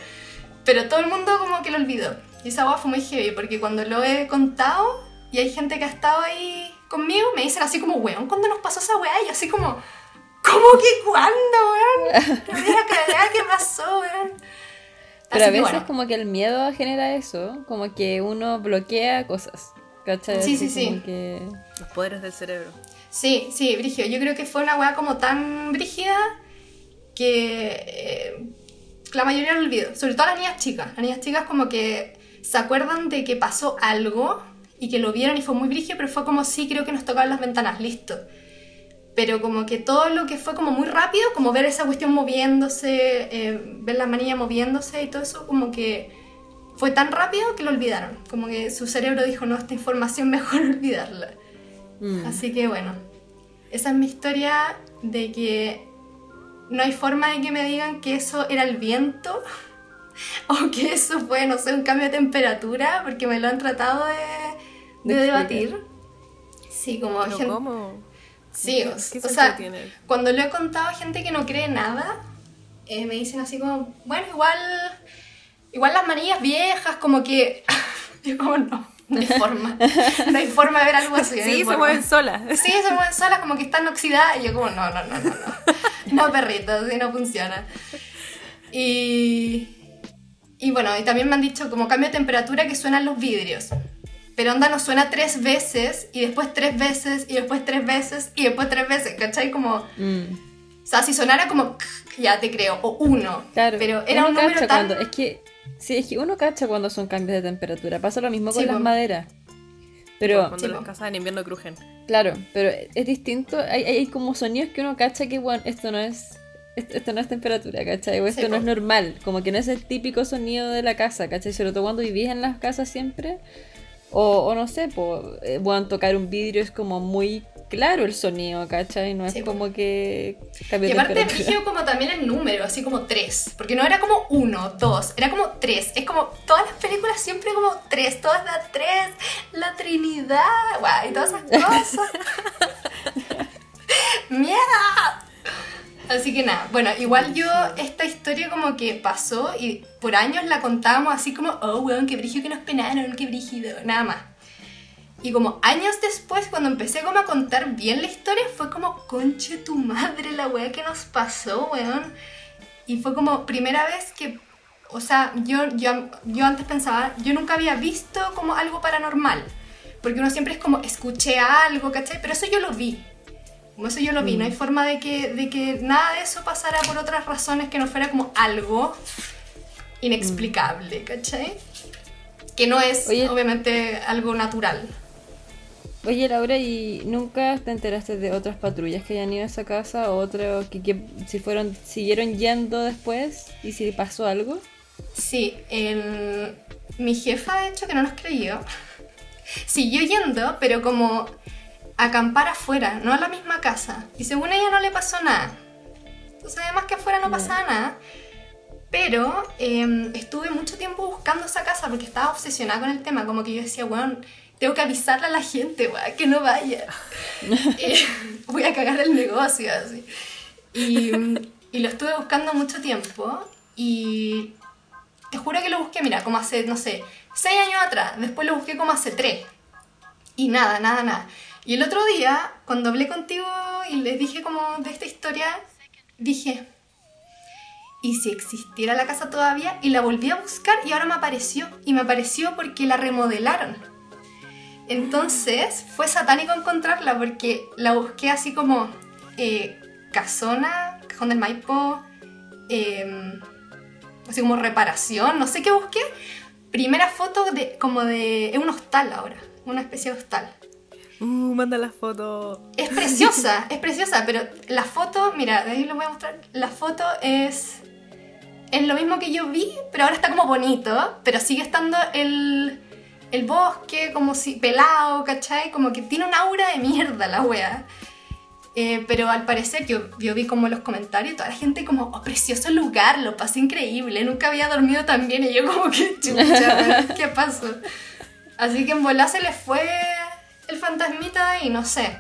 Pero todo el mundo como que lo olvidó. Y esa weá fue muy heavy, porque cuando lo he contado, y hay gente que ha estado ahí conmigo, me dicen así como, weón, ¿cuándo nos pasó esa weá? Y así como, ¿cómo que cuándo, weón? No me cagada qué pasó, weón. Pero a Así veces bueno. como que el miedo genera eso, como que uno bloquea cosas. ¿Cachai? Sí, sí, como sí. que- Los poderes del cerebro. Sí, sí, Brigio. Yo creo que fue una weá como tan brígida que eh, la mayoría lo olvidó. Sobre todo las niñas chicas. Las niñas chicas como que se acuerdan de que pasó algo y que lo vieron y fue muy brígido, pero fue como sí, creo que nos tocaban las ventanas, listo. Pero como que todo lo que fue como muy rápido, como ver esa cuestión moviéndose, eh, ver la manilla moviéndose y todo eso, como que fue tan rápido que lo olvidaron. Como que su cerebro dijo, no, esta información [laughs] mejor olvidarla. Mm. Así que bueno, esa es mi historia de que no hay forma de que me digan que eso era el viento [laughs] o que eso fue, no sé, un cambio de temperatura, porque me lo han tratado de, de De debatir. Sí, como Pero gente- ¿cómo? Sí, o, ¿Qué o sea, tiene? cuando lo he contado a gente que no cree nada, eh, me dicen así como, bueno, igual, igual las manillas viejas, como que, [laughs] yo como no, no hay forma, no hay forma de ver algo así. no Sí, se forma". mueven solas. Sí, se mueven solas, como que están oxidadas, y yo como, no, no, no, no, no, no, perrito, así no funciona. Y, y bueno, y también me han dicho como cambio de temperatura que suenan los vidrios. Pero onda no suena tres veces, y después tres veces, y después tres veces, y después tres veces, ¿cachai? Como, Mm. o sea, si sonara como, ya te creo, o uno. Claro, Pero era uno un número tan... cuando, es que, sí, es que uno cacha cuando son cambios de temperatura, pasa lo mismo con Sí, las maderas. Pero, Cuando Sí, las casas en invierno crujen. claro, pero es distinto, hay, hay como sonidos que uno cacha que, bueno, esto no es... Esto, esto no es temperatura, ¿cachai? O esto Sí, no po. es normal, como que no es el típico sonido de la casa, ¿cachai? Sobre todo cuando vivís en las casas siempre, o, o no sé, pues, bueno, tocar un vidrio es como muy claro el sonido, ¿cachai? No es Sí, como que Y aparte brígido como también el número, así como tres. Porque no era como uno, dos, era como tres. Es como todas las películas siempre como tres, todas las tres, la Trinidad, guay, y todas esas cosas. [laughs] ¡Miedo! Así que nada, bueno, igual yo esta historia como que pasó y por años la contábamos así como, oh, weón, qué brígido que nos penaron, qué brígido, nada más. Y como años después, cuando empecé como a contar bien la historia, fue como, conche tu madre, la weá que nos pasó, weón. Y fue como primera vez que, o sea, yo, yo, yo antes pensaba, yo nunca había visto como algo paranormal. Porque uno siempre es como, escuché algo, ¿cachai? Pero eso yo lo vi. Como eso yo lo vi, no hay forma de que, de que nada de eso pasara por otras razones que no fuera como algo inexplicable, ¿cachai? Que no es Oye. obviamente algo natural. Oye, Laura, ¿y nunca te enteraste de otras patrullas que hayan ido a esa casa? ¿O otros que, que si fueron, siguieron yendo después? ¿Y si pasó algo? Sí, el- mi jefa, de hecho, que no nos creyó, [laughs] siguió yendo, pero como acampar afuera, no a la misma casa. Y según ella no le pasó nada. Entonces, además que afuera no pasaba nada. Pero eh, estuve mucho tiempo buscando esa casa porque estaba obsesionada con el tema. Como que yo decía, weón, tengo que avisarle a la gente, weón, que no vaya. [laughs] Eh, [laughs] voy a cagar el negocio, así. Y, y lo estuve buscando mucho tiempo. Y te juro que lo busqué, mira, como hace, no sé, seis años atrás. Después lo busqué como hace tres. Y nada, nada, nada. Y el otro día, cuando hablé contigo y les dije como de esta historia, dije, ¿y si existiera la casa todavía? Y la volví a buscar y ahora me apareció. Y me apareció porque la remodelaron. Entonces fue satánico encontrarla porque la busqué así como eh, casona, cajón del Maipo, em, así como reparación, no sé qué busqué. Primera foto de como de... es un hostal ahora, una especie de hostal. Uh, manda la foto. Es preciosa, es preciosa, pero la foto, mira, de ahí lo voy a mostrar. La foto es. Es lo mismo que yo vi, pero ahora está como bonito, pero sigue estando el, el bosque como si pelado, ¿cachai? Como que tiene un aura de mierda la wea. Eh, pero al parecer yo, yo vi como los comentarios, toda la gente como, oh, precioso lugar, lo pasé increíble, nunca había dormido tan bien y yo como que chucha, [laughs] ¿qué pasó? Así que en volá se les fue el fantasmita y no sé.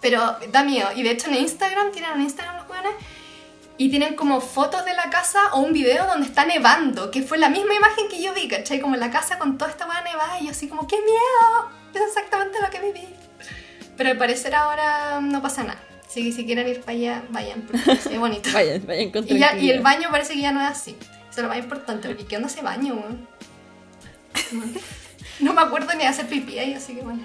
Pero da miedo. Y de hecho en Instagram, tienen un Instagram los jóvenes, y tienen como fotos de la casa o un video donde está nevando, que fue la misma imagen que yo vi, ¿cachai? Como la casa con toda esta hueá nevada y yo así como, ¡qué miedo! Es exactamente lo que viví. Pero al parecer ahora no pasa nada. Así que si quieren ir para allá, vayan, porque es [laughs] bonito. Vayan, vayan con Y, ya- y el baño parece que ya no es así. Eso es lo más importante, porque ¿qué onda ese baño, weón? [laughs] No me acuerdo ni de hacer pipí ahí, así que bueno.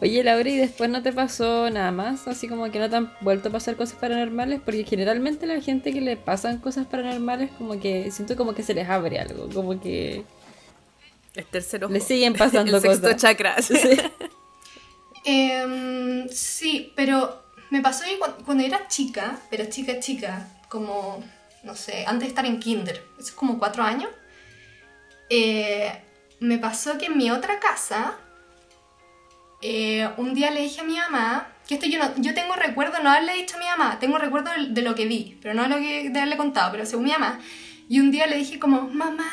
Oye, Laura, ¿y después no te pasó nada más? Así como que no te han vuelto a pasar cosas paranormales, porque generalmente la gente que le pasan cosas paranormales, como que siento como que se les abre algo, como que El tercer ojo. le siguen [laughs] pasando El sexto cosas. chakra. Em, sí, pero me pasó que cu- cuando era chica, pero chica, chica, como, no sé, antes de estar en kinder, eso es como cuatro años, eh, me pasó que en mi otra casa, eh, un día le dije a mi mamá, que esto yo no, yo tengo recuerdo no haberle dicho a mi mamá, tengo recuerdo de, lo que vi, pero no de lo que de haberle contado, pero según mi mamá, y un día le dije como, mamá,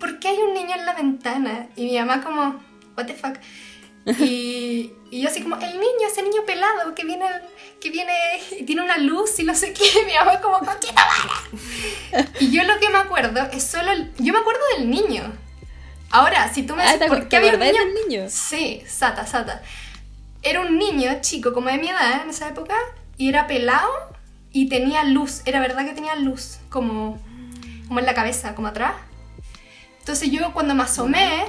¿por qué hay un niño en la ventana? Y mi mamá como, what the fuck. Y, [laughs] yo así como, el niño, ese niño pelado que viene, que viene y tiene una luz y no sé qué, [laughs] mi mamá como, "Conchita madre". Y yo lo que me acuerdo es solo, el- yo me acuerdo del niño. Ahora, si tú me Ah, dices, ¿te ¿por qué había un niño? niño? Sí, Sata, Sata. Era un niño chico, como de mi edad en esa época, y era pelado y tenía luz. Era verdad que tenía luz, como, como en la cabeza, como atrás. Entonces yo cuando me asomé,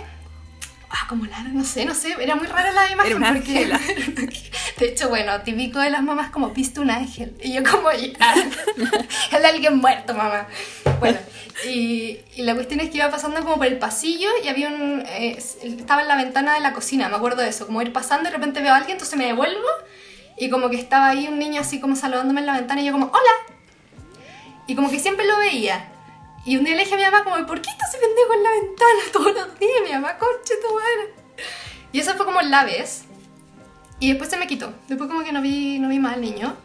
ah, como la, no sé, no sé, era muy rara la imagen. Era un porque. [laughs] de hecho, bueno, típico de las mamás como, viste un ángel. Y yo como, ya, [laughs] es alguien muerto, mamá. Bueno, y, y la cuestión es que iba pasando como por el pasillo y había un... eh, estaba en la ventana de la cocina, me acuerdo de eso, como ir pasando y de repente veo a alguien, entonces me devuelvo y como que estaba ahí un niño así como saludándome en la ventana y yo como, hola. Y como que siempre lo veía. Y un día le dije a mi mamá como, ¿por qué está ese pendejo en la ventana todos los días? Mi mamá, conche tu madre. Y eso fue como la vez. Y después se me quitó. Después como que no vi, no vi más al niño.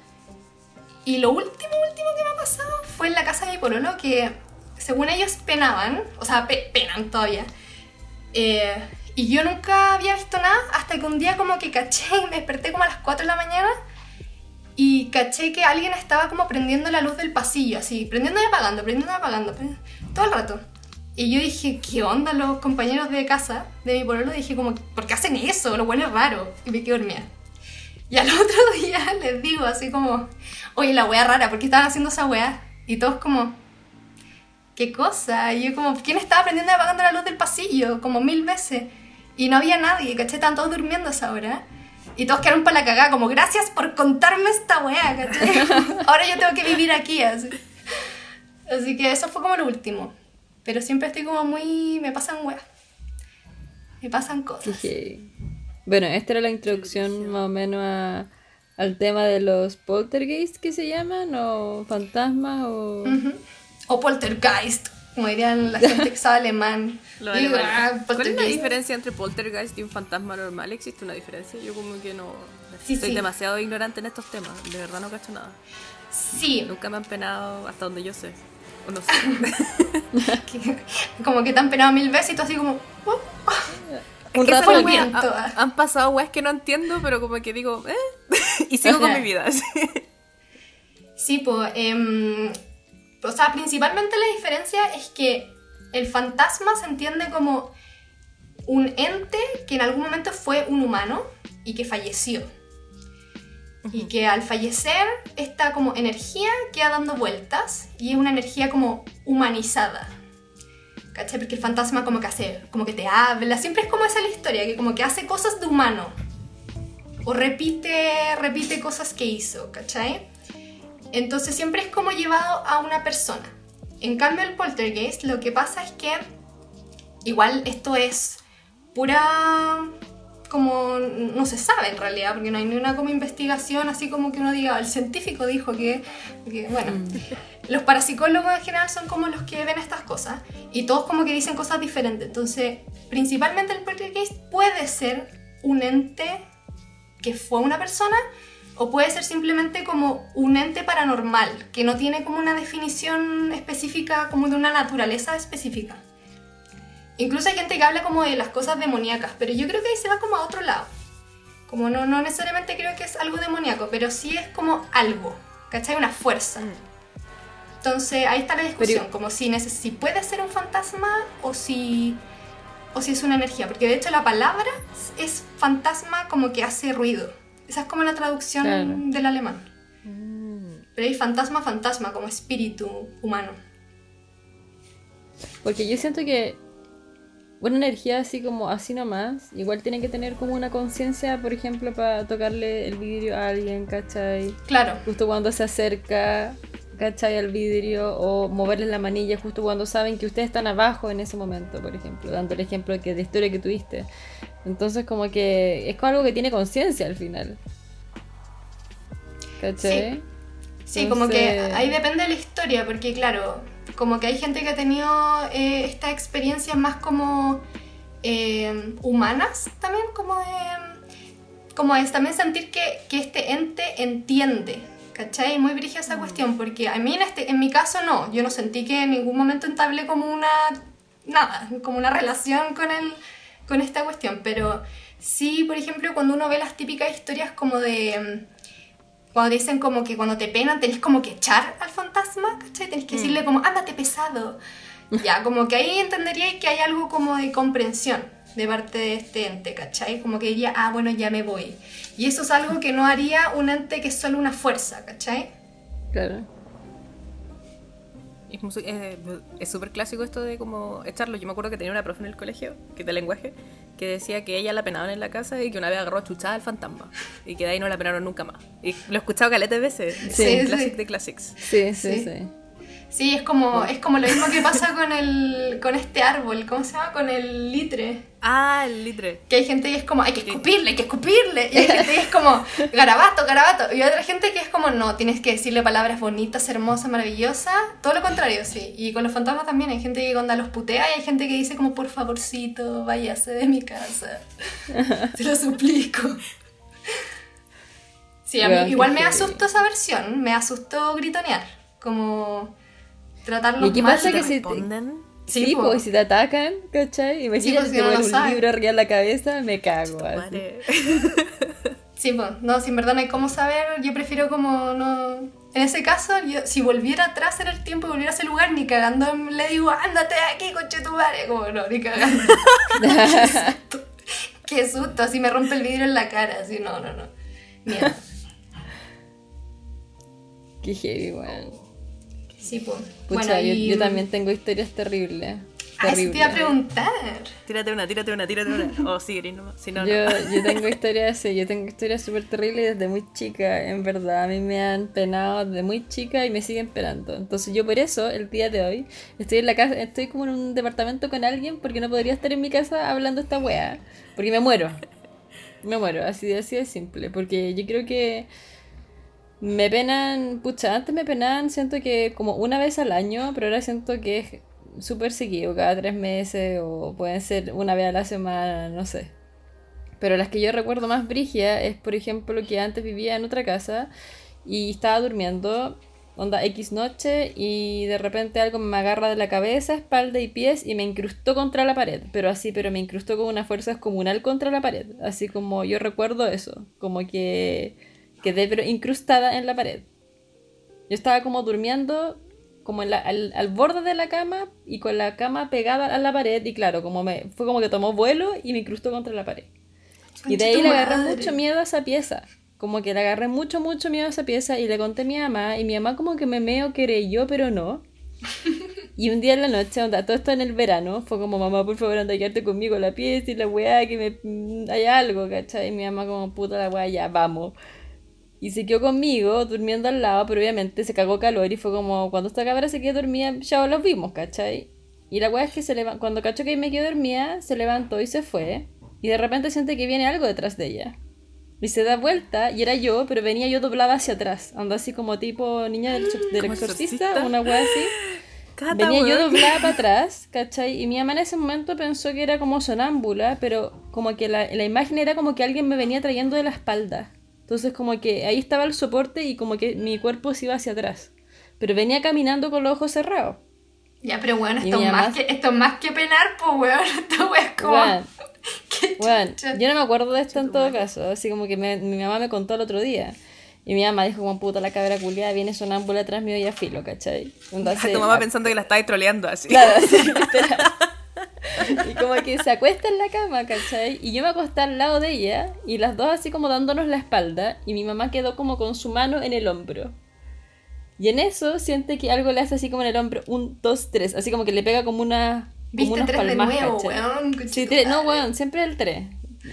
Y lo último, último que me ha pasado fue en la casa de mi pololo que según ellos penaban, o sea, pe- penan todavía. Eh, y yo nunca había visto nada hasta que un día como que caché me desperté como a las 4 de la mañana y caché que alguien estaba como prendiendo la luz del pasillo, así, prendiendo y apagando, prendiendo y apagando, todo el rato. Y yo dije, ¿qué onda los compañeros de casa de mi pololo? Dije como, ¿por qué hacen eso? Lo bueno es raro. Y me quedé dormida. Y al [laughs] otro día les digo así como, oye, la wea rara, ¿por qué estaban haciendo esa wea? Y todos como, ¿qué cosa? Y yo como, ¿quién estaba prendiendo y apagando la luz del pasillo? Como mil veces. Y no había nadie, ¿cachai? Estaban todos durmiendo a esa hora. Y todos quedaron para la cagada, como, gracias por contarme esta wea, ¿cachai? [laughs] Ahora yo tengo que vivir aquí, así. Así que eso fue como lo último. Pero siempre estoy como muy... me pasan weas. Me pasan cosas. Dije- Bueno, esta era la introducción más o menos a- al tema de los poltergeist que se llaman, o fantasmas, o... Ujú. O poltergeist, como dirían la gente que sabe alemán. [laughs] Lo Digo, alemán. ah, ¿Cuál es la diferencia entre poltergeist y un fantasma normal? ¿Existe una diferencia? Yo como que no... Sí, Estoy sí. demasiado ignorante en estos temas. De verdad no cacho nada. Sí, Nunca me han penado hasta donde yo sé. O no sé. que- como que te han penado mil veces y tú así como... "Oh". Un que rato fue al muy día. bien. Ha- todas. han pasado weas que no entiendo, pero como que digo, eh. [laughs] y sigo con mi vida. así. Sí, pues... o sea, principalmente la diferencia es que el fantasma se entiende como un ente que en algún momento fue un humano y que falleció. Y que al fallecer esta como energía queda dando vueltas y es una energía como humanizada. ¿Cachai? Porque el fantasma como que hace, como que te habla, siempre es como esa la historia, que como que hace cosas de humano. O repite, repite cosas que hizo, ¿cachai? Entonces siempre es como llevado a una persona. En cambio el poltergeist lo que pasa es que igual esto es pura como no se sabe en realidad porque no hay ni una como investigación así como que uno diga el científico dijo que, que, bueno los parapsicólogos en general son como los que ven estas cosas y todos como que dicen cosas diferentes. Entonces principalmente el poltergeist puede ser un ente que fue una persona o puede ser simplemente como un ente paranormal que no tiene como una definición específica como de una naturaleza específica Incluso hay gente que habla como de las cosas demoníacas, pero yo creo que ahí se va como a otro lado. Como no, no necesariamente creo que es algo demoníaco, pero sí es como algo, ¿cachai? Una fuerza. Entonces ahí está la discusión, Pero- como si, si puede ser un fantasma o si, o si es una energía, porque de hecho la palabra es fantasma como que hace ruido. Esa es como la traducción Claro. del alemán. Pero hay fantasma, fantasma, como espíritu humano. Porque yo siento que una energía así como así nomás, igual tiene que tener como una conciencia, por ejemplo, para tocarle el vidrio a alguien, ¿cachai? Claro, Justo cuando se acerca, ¿cachai? Al vidrio, o moverle la manilla justo cuando saben que ustedes están abajo en ese momento, por ejemplo, dando el ejemplo que de historia que tuviste. Entonces como que es como algo que tiene conciencia al final. ¿Cachai? Sí, como que ahí depende de la historia, porque claro, como que hay gente que ha tenido eh, estas experiencias más como eh, humanas también, como de... Como es también sentir que, que este ente entiende, ¿cachai? Muy brígida esa cuestión, porque a mí en, este, en mi caso no, yo no sentí que en ningún momento entablé como una... nada, como una relación con el, con esta cuestión, pero sí, por ejemplo, cuando uno ve las típicas historias como de... mm, cuando dicen como que cuando te penan tenés como que echar al fantasma, ¿cachai? Tenés que decirle como, ándate pesado. [laughs] Ya, como que ahí entendería que hay algo como de comprensión de parte de este ente, ¿cachai? Como que diría, ah, bueno, ya me voy. Y eso es algo que no haría un ente que es solo una fuerza, ¿cachai? Claro. Es eh, es súper clásico esto de como echarlo. Yo me acuerdo que tenía una profe en el colegio, que de lenguaje, que decía que ella la penaban en la casa y que una vez agarró a chuchada al fantasma. Y que de ahí no la penaron nunca más. Y lo he escuchado caleta de veces. Es Sí, un sí. classic de classics. Sí, sí, Sí. sí. Sí, es como, es como lo mismo que pasa con, el, con este árbol, ¿cómo se llama? Con el litre. Ah, el litre. Que hay gente que es como, hay que escupirle, hay que escupirle. Y hay gente que es como, [laughs] garabato, garabato. Y hay otra gente que es como, no, tienes que decirle palabras bonitas, hermosas, maravillosas. Todo lo contrario, sí. Y con los fantasmas también hay gente que cuando los putea y hay gente que dice como, por favorcito, váyase de mi casa. [laughs] Te lo suplico. Sí, a mí igual me asustó esa versión, me asustó gritonear. Como tratarlos ¿Y qué mal. pasa ¿Te que si te- responden? Sí, Sí, pues si te atacan, ¿cachai? Imagínate pues, si te no ponen un sabes. libro arriba en la cabeza, me cago. [laughs] Sí, pues, no, si en verdad no hay cómo saber, yo prefiero como no, En ese caso, yo, si volviera atrás en el tiempo y volviera a ese lugar, ni cagando le digo, ándate de aquí, conche tu madre. Como no, ni cagando. [laughs] Qué susto. Qué susto, así me rompe el vidrio en la cara. Así, no, no, no. Miedo. Qué heavy, weón. Sí, pues. Pucha, bueno, yo, y... yo también tengo historias terribles. Ah, eso te iba a preguntar. Tírate una, tírate una, tírate una. O sí, Gris, nomás. Si no, Yo, no. yo tengo historias así, yo tengo historias súper terribles desde muy chica, en verdad. A mí me han penado desde muy chica y me siguen penando. Entonces yo por eso, el día de hoy, estoy en la casa, estoy como en un departamento con alguien porque no podría estar en mi casa hablando esta wea. Porque me muero. Me muero, así de, así de simple. Porque yo creo que me penan, pucha, antes me penaban, siento que como una vez al año, pero ahora siento que es súper seguido, cada tres meses o pueden ser una vez a la semana, no sé. Pero las que yo recuerdo más brigia es, por ejemplo, que antes vivía en otra casa y estaba durmiendo, onda X noche, y de repente algo me agarra de la cabeza, espalda y pies y me incrustó contra la pared. Pero así, pero me incrustó con una fuerza descomunal contra la pared. Así como yo recuerdo eso, como que quedé pero incrustada en la pared. Yo estaba como durmiendo como en la- al, al borde de la cama y con la cama pegada a la pared y claro, como me fue como que tomó vuelo y me incrustó contra la pared. Y de ahí le agarré Conchetumadre. mucho miedo a esa pieza. Como que le agarré mucho, mucho miedo a esa pieza y le conté a mi mamá y mi mamá como que me meo yo, pero no. Y un día en la noche, onda, todo esto en el verano, fue como, mamá, por favor, anda a quedarte conmigo la pieza y la weá, que me mm, hay algo, ¿cachai? Y mi mamá como, puta la weá, ya, vamos. Y se quedó conmigo, durmiendo al lado, pero obviamente se cagó calor y fue como, cuando esta cabra se quedó dormida, ya los vimos, ¿cachai? Y la weá es que se leva- cuando cachó que me quedé dormida, se levantó y se fue. Y de repente siente que viene algo detrás de ella. Y se da vuelta y era yo, pero venía yo doblada hacia atrás. Anda así como tipo niña del, del ¿Como exorcista, exorcista? una weá así. [gasps] Cata, Venía yo doblada para [laughs] atrás, ¿cachai? Y mi mamá en ese momento pensó que era como sonámbula, pero como que la, la imagen era como que alguien me venía trayendo de la espalda. Entonces como que ahí estaba el soporte y como que mi cuerpo se iba hacia atrás. Pero venía caminando con los ojos cerrados. Ya, pero bueno, esto, es más que, esto es más que penar, pues, weón. [laughs] Esto es como. Weón, [laughs] ¿Qué weón, chucha? yo no me acuerdo de esto en todo caso, así como que me- mi mamá me contó el otro día. Y mi mamá dijo como puta la cabra culiada viene sonámbula atrás mío y a filo, ¿cachai? Entonces, [laughs] Tu mamá pensando que la estáis troleando así. Claro, sí, literal. Y como que se acuesta en la cama, ¿cachai? Y yo me acosté al lado de ella y las dos así como dándonos la espalda y mi mamá quedó como con su mano en el hombro. Y en eso siente que algo le hace así como en el hombro, un, dos, tres, así como que le pega como una... Como unos tres de palmas, nuevo, weón. Sí, tres- no, weón, siempre el 3.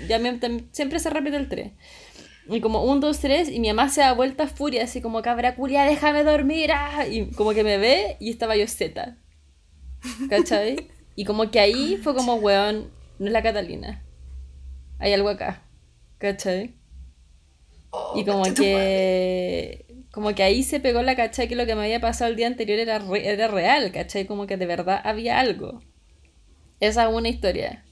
Ya me- siempre se repite el 3. Y como un, dos, tres, y mi mamá se da vuelta a furia, así como cabra culia, déjame dormir. ah", Y como que me ve y estaba yo zeta. ¿Cachai? Y como que ahí fue como, weón, no es la Catalina. Hay algo acá. ¿Cachai? Oh, Y como que. Como que ahí se pegó la cachai que lo que me había pasado el día anterior era, re- era real, ¿cachai? Como que de verdad había algo. Esa es una historia.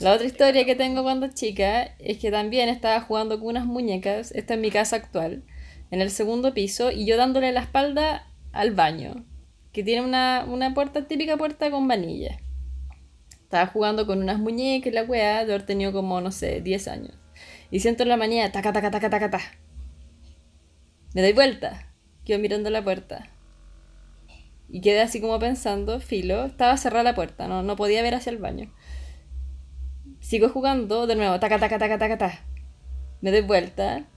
La otra historia que tengo cuando chica es que también estaba jugando con unas muñecas, esta es mi casa actual, en el segundo piso, y yo dándole la espalda al baño, que tiene una, una puerta, típica puerta con vanilla. Estaba jugando con unas muñecas y la weá, de haber tenido como, no sé, 10 años. Y siento en la manía, taca, taca, taca, taca, taca. Me doy vuelta, quedo mirando la puerta. Y quedé así como pensando, filo, estaba cerrada la puerta, no, no podía ver hacia el baño. Sigo jugando, de nuevo, taca, taca, taca, taca, taca. Me doy vuelta,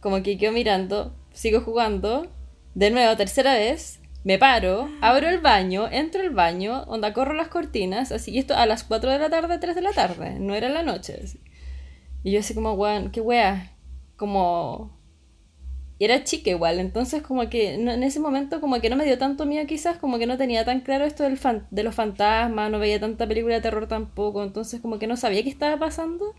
como que quedo mirando, sigo jugando, de nuevo, tercera vez, me paro, abro el baño, entro al baño, onda corro las cortinas, así, y esto a las 4 de la tarde, 3 de la tarde, no era la noche. Y yo así como, weón, qué wea, como... Era chica igual, entonces como que en ese momento como que no me dio tanto miedo quizás, como que no tenía tan claro esto del fan- de los fantasmas, no veía tanta película de terror tampoco, entonces como que no sabía qué estaba pasando.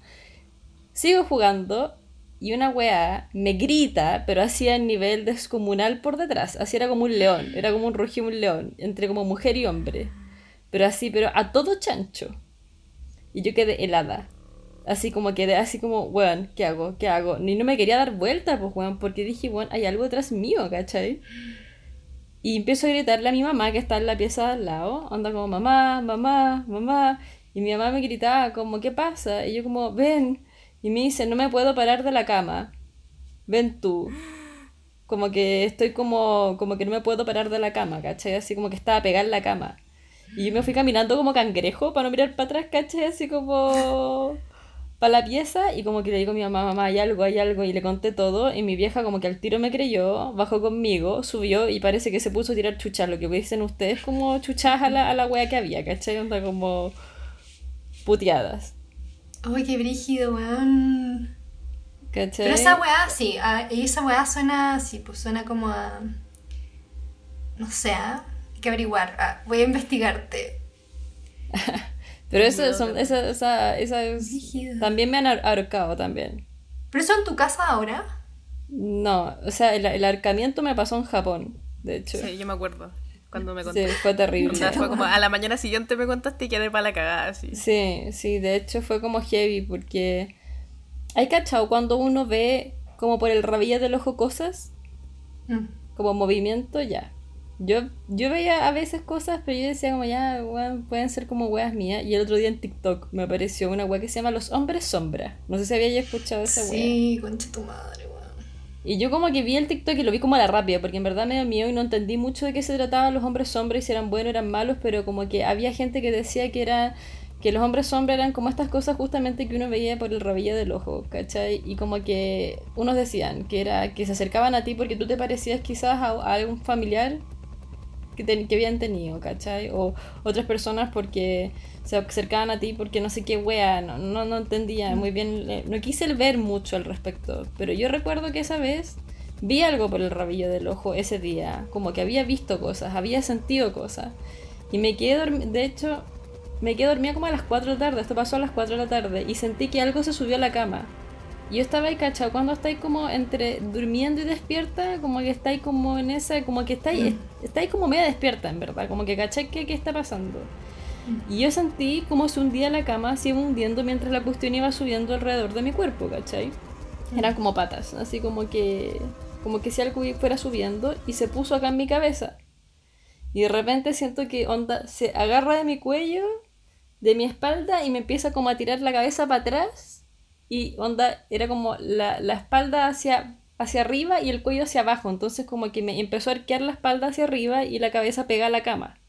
Sigo jugando y una weá me grita, pero así a nivel descomunal por detrás, así era como un león, era como un rugido un león, entre como mujer y hombre, pero así, pero a todo chancho. Y yo quedé helada. Así como quedé, así como, weón, ¿qué hago? ¿Qué hago? Ni no me quería dar vuelta, pues, weón, porque dije, weón, hay algo detrás mío, ¿cachai? Y empiezo a gritarle a mi mamá que está en la pieza de al lado, anda como, mamá, mamá, mamá. Y mi mamá me gritaba como, ¿qué pasa? Y yo como, ven. Y me dice, no me puedo parar de la cama. Ven tú. como que estoy como, como que no me puedo parar de la cama, ¿cachai? Así como que estaba pegada en la cama. Y yo me fui caminando como cangrejo para no mirar para atrás, ¿cachai? Así como para la pieza y como que le digo a mi mamá, mamá, hay algo, hay algo, y le conté todo, y mi vieja como que al tiro me creyó, bajó conmigo, subió y parece que se puso a tirar chuchas, lo que dicen ustedes como chuchas a la, a la wea que había, ¿cachai? Onda como puteadas. Uy, qué brígido, weón. ¿Cachai? Pero esa weá, sí, a- esa weá suena así, pues suena como a... No sé, ¿ah? hay que averiguar. Ah, voy a investigarte. [laughs] Pero eso, son, esa, esa, esa es- Brígido. también me han ahor- ahorcado también. ¿Pero eso en tu casa ahora? No, o sea, el, el ahorcamiento me pasó en Japón, de hecho. Sí, yo me acuerdo cuando me Sí, contaste. fue terrible. O sea, fue como a la mañana siguiente me contaste y quedé para la cagada, así. Sí, sí, de hecho fue como heavy porque hay cachado cuando uno ve como por el rabillo del ojo cosas, Mm. como movimiento, ya. Yo, yo veía a veces cosas, pero yo decía como ya, pueden ser como weas mías. Y el otro día en TikTok me apareció una wea que se llama Los Hombres Sombra. No sé si había escuchado esa wea. Sí, concha tu madre. Y yo como que vi el TikTok y lo vi como a la rápida, porque en verdad me dio miedo y no entendí mucho de qué se trataban los hombres sombra y si eran buenos eran malos, pero como que había gente que decía que era que los hombres sombra eran como estas cosas justamente que uno veía por el rabillo del ojo, ¿cachai? Y como que unos decían que era que se acercaban a ti porque tú te parecías quizás a, algún familiar que, ten- que habían tenido, ¿cachai? O otras personas porque se acercaban a ti porque no sé qué wea, no, no, no entendía muy bien, eh, no quise ver mucho al respecto, pero yo recuerdo que esa vez vi algo por el rabillo del ojo ese día, como que había visto cosas, había sentido cosas, y me quedé dormida, de hecho, me quedé dormida como a las 4 de la tarde, esto pasó a las 4 de la tarde, y sentí que algo se subió a la cama. Yo estaba ahí, cachado, cuando estáis como entre durmiendo y despierta, como que estáis como en esa, como que estáis, estáis como media despierta, en verdad, como que cachai que qué está pasando. Y yo sentí como se hundía la cama, se iba hundiendo mientras la cuestión iba subiendo alrededor de mi cuerpo, ¿cachai? Eran como patas, así como que, como que si algo fuera subiendo y se puso acá en mi cabeza. Y de repente siento que onda se agarra de mi cuello, de mi espalda y me empieza como a tirar la cabeza para atrás. Y onda era como la, la espalda hacia, hacia arriba y el cuello hacia abajo. Entonces como que me empezó a arquear la espalda hacia arriba y la cabeza pegada a la cama.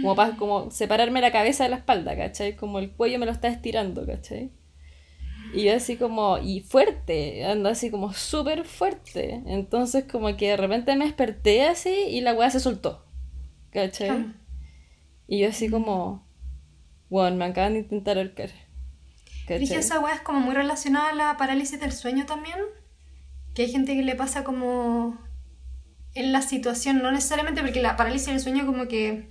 Como para como separarme la cabeza de la espalda, ¿cachai? Como el cuello me lo está estirando, ¿cachai? Y yo así como, y fuerte, anda así como súper fuerte. Entonces como que de repente me desperté así y la weá se soltó. ¿Cachai? Ah. Y yo así como, bueno, me acaban de intentar ahorcar. Dije, esa weá es como muy relacionada a la parálisis del sueño también. Que hay gente que le pasa como en la situación, no necesariamente porque la parálisis del sueño como que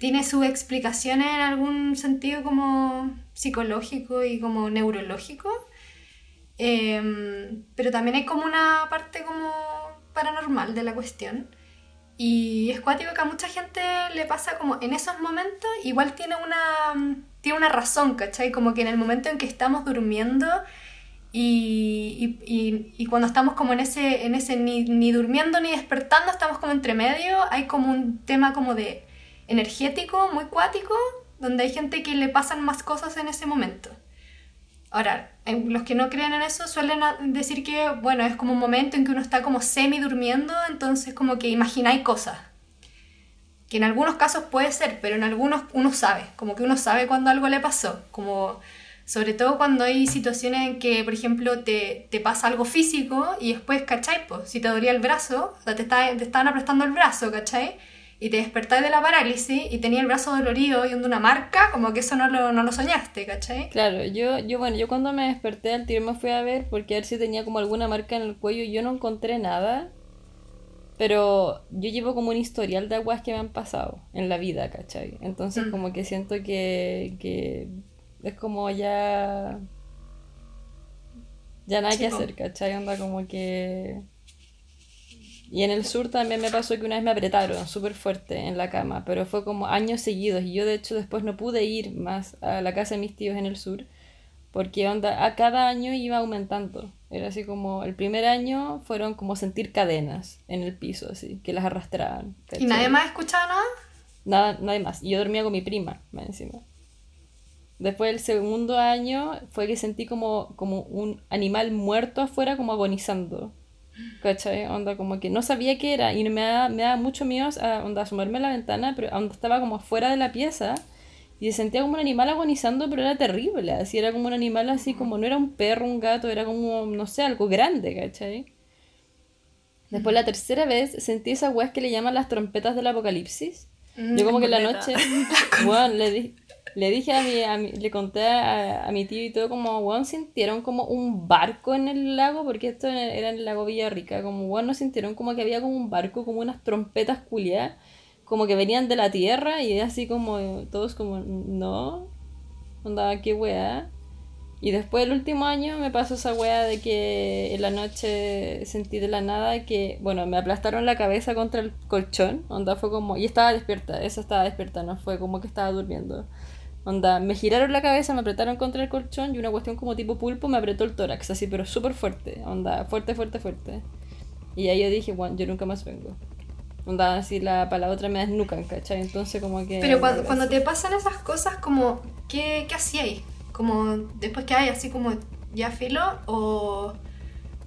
tiene su explicación en algún sentido como psicológico y como neurológico. Em, pero también hay como una parte como paranormal de la cuestión. Y es cuático que a mucha gente le pasa como en esos momentos, igual tiene una, tiene una razón, ¿cachai? Como que en el momento en que estamos durmiendo y, y, y- y cuando estamos como en ese, en ese ni, ni durmiendo ni despertando, estamos como entre medio, hay como un tema como de energético, muy cuático, donde hay gente que le pasan más cosas en ese momento. Ahora, en- los que no creen en eso suelen decir que, bueno, es como un momento en que uno está como semi durmiendo, entonces como que imagináis cosas. Que en algunos casos puede ser, pero en algunos uno sabe, como que uno sabe cuando algo le pasó. Como, sobre todo cuando hay situaciones en que, por ejemplo, te, te pasa algo físico y después, ¿cachai? Pues, si te dolía el brazo, te, está- te estaban aprestando el brazo, ¿cachai? Y te despertáis de la parálisis y tenías el brazo dolorido y onda una marca, como que eso no lo, no lo soñaste, ¿cachai? Claro, yo, yo, bueno, yo cuando me desperté al tiro me fui a ver porque a ver si tenía como alguna marca en el cuello y yo no encontré nada. Pero yo llevo como un historial de aguas que me han pasado en la vida, ¿cachai? Entonces Mm. como que siento que, que es como ya... Ya nada Sí, que hacer, ¿cachai? Anda como que... Y en el sur también me pasó que una vez me apretaron súper fuerte en la cama, pero fue como años seguidos y yo de hecho después no pude ir más a la casa de mis tíos en el sur porque onda, a cada año iba aumentando. Era así como, el primer año fueron como sentir cadenas en el piso, así, que las arrastraban. ¿Y nadie más escuchaba nada? Nada, nadie más. Y yo dormía con mi prima, más encima. Después del segundo año fue que sentí como, como un animal muerto afuera, como agonizando. ¿Cachai? Onda, como que no sabía qué era y me da, me da mucho miedo a, onda, asomarme a la ventana, pero onda estaba como fuera de la pieza y se sentía como un animal agonizando, pero era terrible. Así era como un animal así como no era un perro, un gato, era como, no sé, algo grande, ¿cachai? Después la tercera vez sentí esas weas que le llaman las trompetas del apocalipsis. Mm, Yo como que en la noche, [laughs] weón, le, di- le dije a mi, a mi- le conté a, a mi tío y todo como, weón, sintieron como un barco en el lago, porque esto era en el lago Villarrica, como, weón, no sintieron como que había como un barco, como unas trompetas culiadas, como que venían de la tierra y así como, todos como, no, onda, qué weá. Y después el último año me pasó esa wea de que en la noche sentí de la nada que, bueno, me aplastaron la cabeza contra el colchón, onda fue como, y estaba despierta, esa estaba despierta, no fue como que estaba durmiendo. Onda, me giraron la cabeza, me apretaron contra el colchón y una cuestión como tipo pulpo me apretó el tórax, así, pero súper fuerte, onda, fuerte, fuerte, fuerte. Y ahí yo dije, bueno, yo nunca más vengo. Onda, así la, para la otra me desnucan, ¿cachai? Entonces como que... Pero cuando, cuando te pasan esas cosas, como, ¿qué, qué hacíais? Como, después que hay así como, ya filo, o...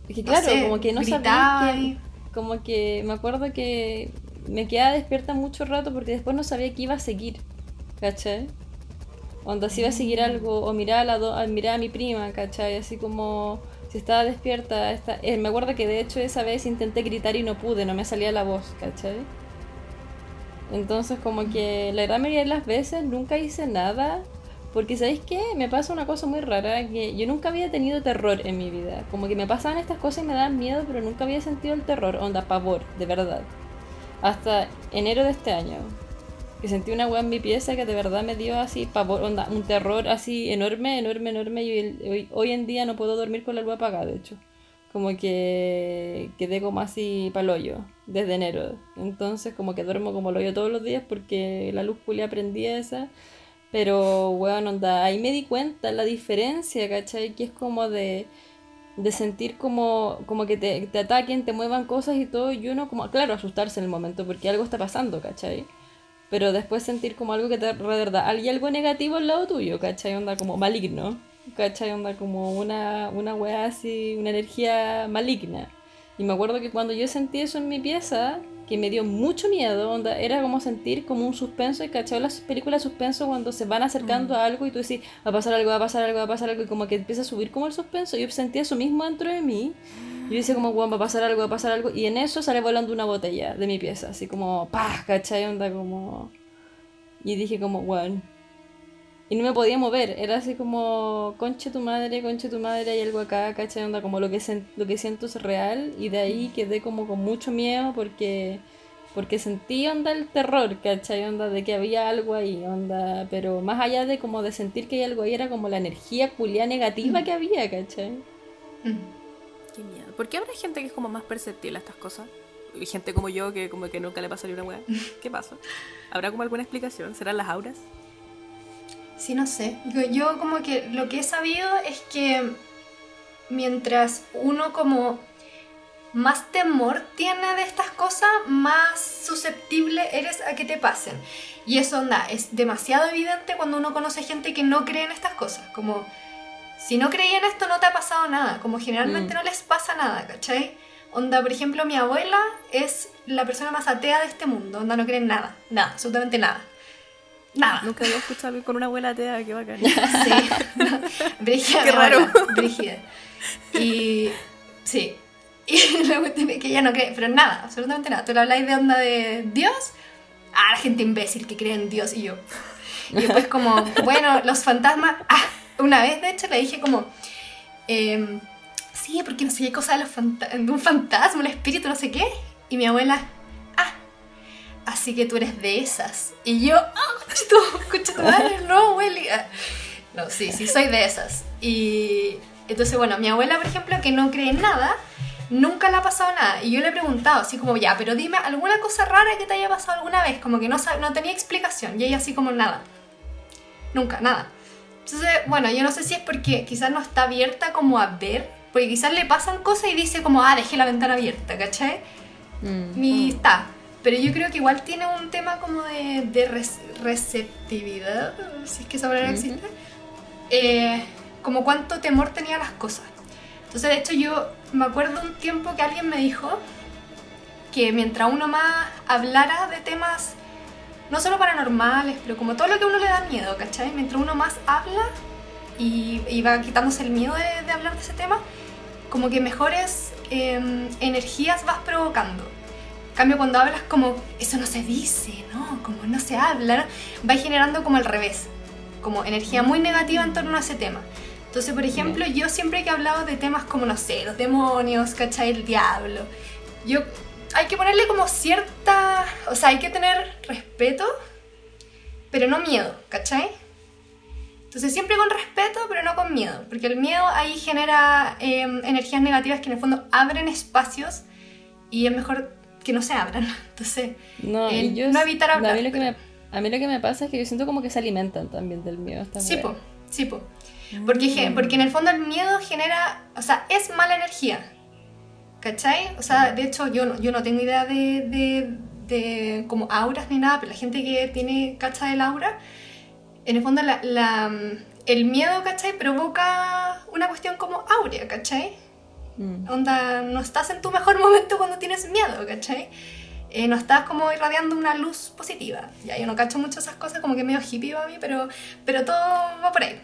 Es que No claro, sé, como que no sabía que, como que me acuerdo que me quedaba despierta mucho rato porque después no sabía qué iba a seguir, ¿cachai? Onda si iba a seguir algo o mirar a, la do- a, mirar a mi prima, ¿cachai? Así como si estaba despierta, esta- eh, me acuerdo que de hecho esa vez intenté gritar y no pude, no me salía la voz, ¿cachai? Entonces como que la gran mayoría de las veces nunca hice nada porque ¿sabéis qué? Me pasa una cosa muy rara, que yo nunca había tenido terror en mi vida. Como que me pasaban estas cosas y me daban miedo, pero nunca había sentido el terror, onda pavor, de verdad. Hasta enero de este año. Que sentí una weá en mi pieza que de verdad me dio así pavor, onda, un terror así enorme, enorme, enorme. Y hoy, hoy en día no puedo dormir con la luz apagada, de hecho. Como que quedé como así palollo desde enero. Entonces como que duermo como lo yo todos los días porque la luz culia prendía esa. Pero, weón, onda, ahí me di cuenta la diferencia, ¿cachai? Que es como de, de sentir como, como que te, te ataquen, te muevan cosas y todo, y uno como, claro, asustarse en el momento porque algo está pasando, ¿cachai? Pero después sentir como algo que te verdad, hay algo negativo al lado tuyo, ¿cachai? Onda como maligno, ¿cachai? Onda como una, una weá así, una energía maligna. Y me acuerdo que cuando yo sentí eso en mi pieza, que me dio mucho miedo, onda, era como sentir como un suspenso, y cachai las películas de suspenso cuando se van acercando a algo y tú decís, va a pasar algo, va a pasar algo, va a pasar algo, y como que empieza a subir como el suspenso. Yo sentía eso mismo dentro de mí. Yo decía como, weón, va a pasar algo, va a pasar algo. Y en eso sale volando una botella de mi pieza, así como, pa, cachai, onda como... Y dije como, weón. Y no me podía mover, era así como, conche tu madre, conche tu madre, hay algo acá, ¿cachai? Onda, como lo que, lo que siento es real. Y de ahí quedé como con mucho miedo porque, porque sentí onda el terror, ¿cachai? Onda de que había algo ahí, onda. Pero más allá de como de sentir que hay algo ahí, era como la energía culia negativa que había, ¿cachai? Mm. ¿Por qué habrá gente que es como más perceptible a estas cosas? Y gente como yo que como que nunca le pasa ni una weá. [laughs] ¿Qué pasa? ¿Habrá como alguna explicación? ¿Serán las auras? Sí, no sé. Yo, yo como que lo que he sabido es que mientras uno como más temor tiene de estas cosas, más susceptible eres a que te pasen. Y eso onda, es demasiado evidente cuando uno conoce gente que no cree en estas cosas. Como, si no creía en esto no te ha pasado nada. Como generalmente Mm. no les pasa nada, ¿cachai? Onda, por ejemplo, mi abuela es la persona más atea de este mundo. Onda, no cree en nada. Nada, absolutamente nada. Nada. Nunca había escuchado con una abuela atea, qué bacán. [laughs] Sí, [laughs] Brígida, Qué raro. abuela, Brígida. Y sí, [laughs] y la cuestión es que ella no cree, pero nada, absolutamente nada. Tú le habláis de onda de Dios, ah, la gente imbécil que cree en Dios y yo. Y después como, bueno, los fantasmas, ah, una vez de hecho le dije como, em, sí, porque no sé qué cosa de, los fanta- de un fantasma, un espíritu, no sé qué. Y mi abuela, ah, así que tú eres de esas. Y yo, ah, [laughs] tu- concha tu madre, [laughs] no, abuela. No, sí, sí, soy de esas. Y entonces, bueno, mi abuela, por ejemplo, que no cree en nada, nunca le ha pasado nada. Y yo le he preguntado, así como, ya, pero dime alguna cosa rara que te haya pasado alguna vez, como que no, no tenía explicación. Y ella así como, nada. Nunca, nada. Entonces, bueno, yo no sé si es porque quizás no está abierta como a ver, porque quizás le pasan cosas y dice como, ah, dejé la ventana abierta, ¿cachai? Mm. Y está. Pero yo creo que igual tiene un tema como de, de res- receptividad, si es que esa palabra existe. Eh, como cuánto temor tenía a las cosas. Entonces, de hecho, yo me acuerdo un tiempo que alguien me dijo que mientras uno más hablara de temas, no solo paranormales, pero como todo lo que a uno le da miedo, ¿cachai? Mientras uno más habla y, y va quitándose el miedo de, de hablar de ese tema, como que mejores em, energías vas provocando. En cambio, cuando hablas como, eso no se dice, ¿no? Como no se habla, ¿no? va generando como al revés, como energía muy negativa en torno a ese tema. Entonces, por ejemplo, yo siempre que he hablado de temas como, no sé, los demonios, ¿cachai? El diablo, yo hay que ponerle como cierta, o sea, hay que tener respeto, pero no miedo, ¿cachai? Entonces siempre con respeto, pero no con miedo, porque el miedo ahí genera eh, energías negativas que en el fondo abren espacios y es mejor que no se abran. [laughs] Entonces, No, eh, yo, no evitar hablar. a, mí lo que pero- me, a mí lo que me pasa es que yo siento como que se alimentan también del miedo. Sí, po, sí, po. Porque, ge- porque en el fondo el miedo genera, o sea, es mala energía. ¿Cachai? O sea, de hecho yo no, yo no tengo idea de, de, de como auras ni nada, pero la gente que tiene cacha del aura, en el fondo la, la, el miedo, ¿cachai? Provoca una cuestión como áurea, ¿cachai? Mm. Onda, no estás en tu mejor momento cuando tienes miedo, ¿cachai? Eh, no estás como irradiando una luz positiva. Ya, yo no cacho mucho esas cosas, como que medio hippie para mí, pero, pero todo va por ahí.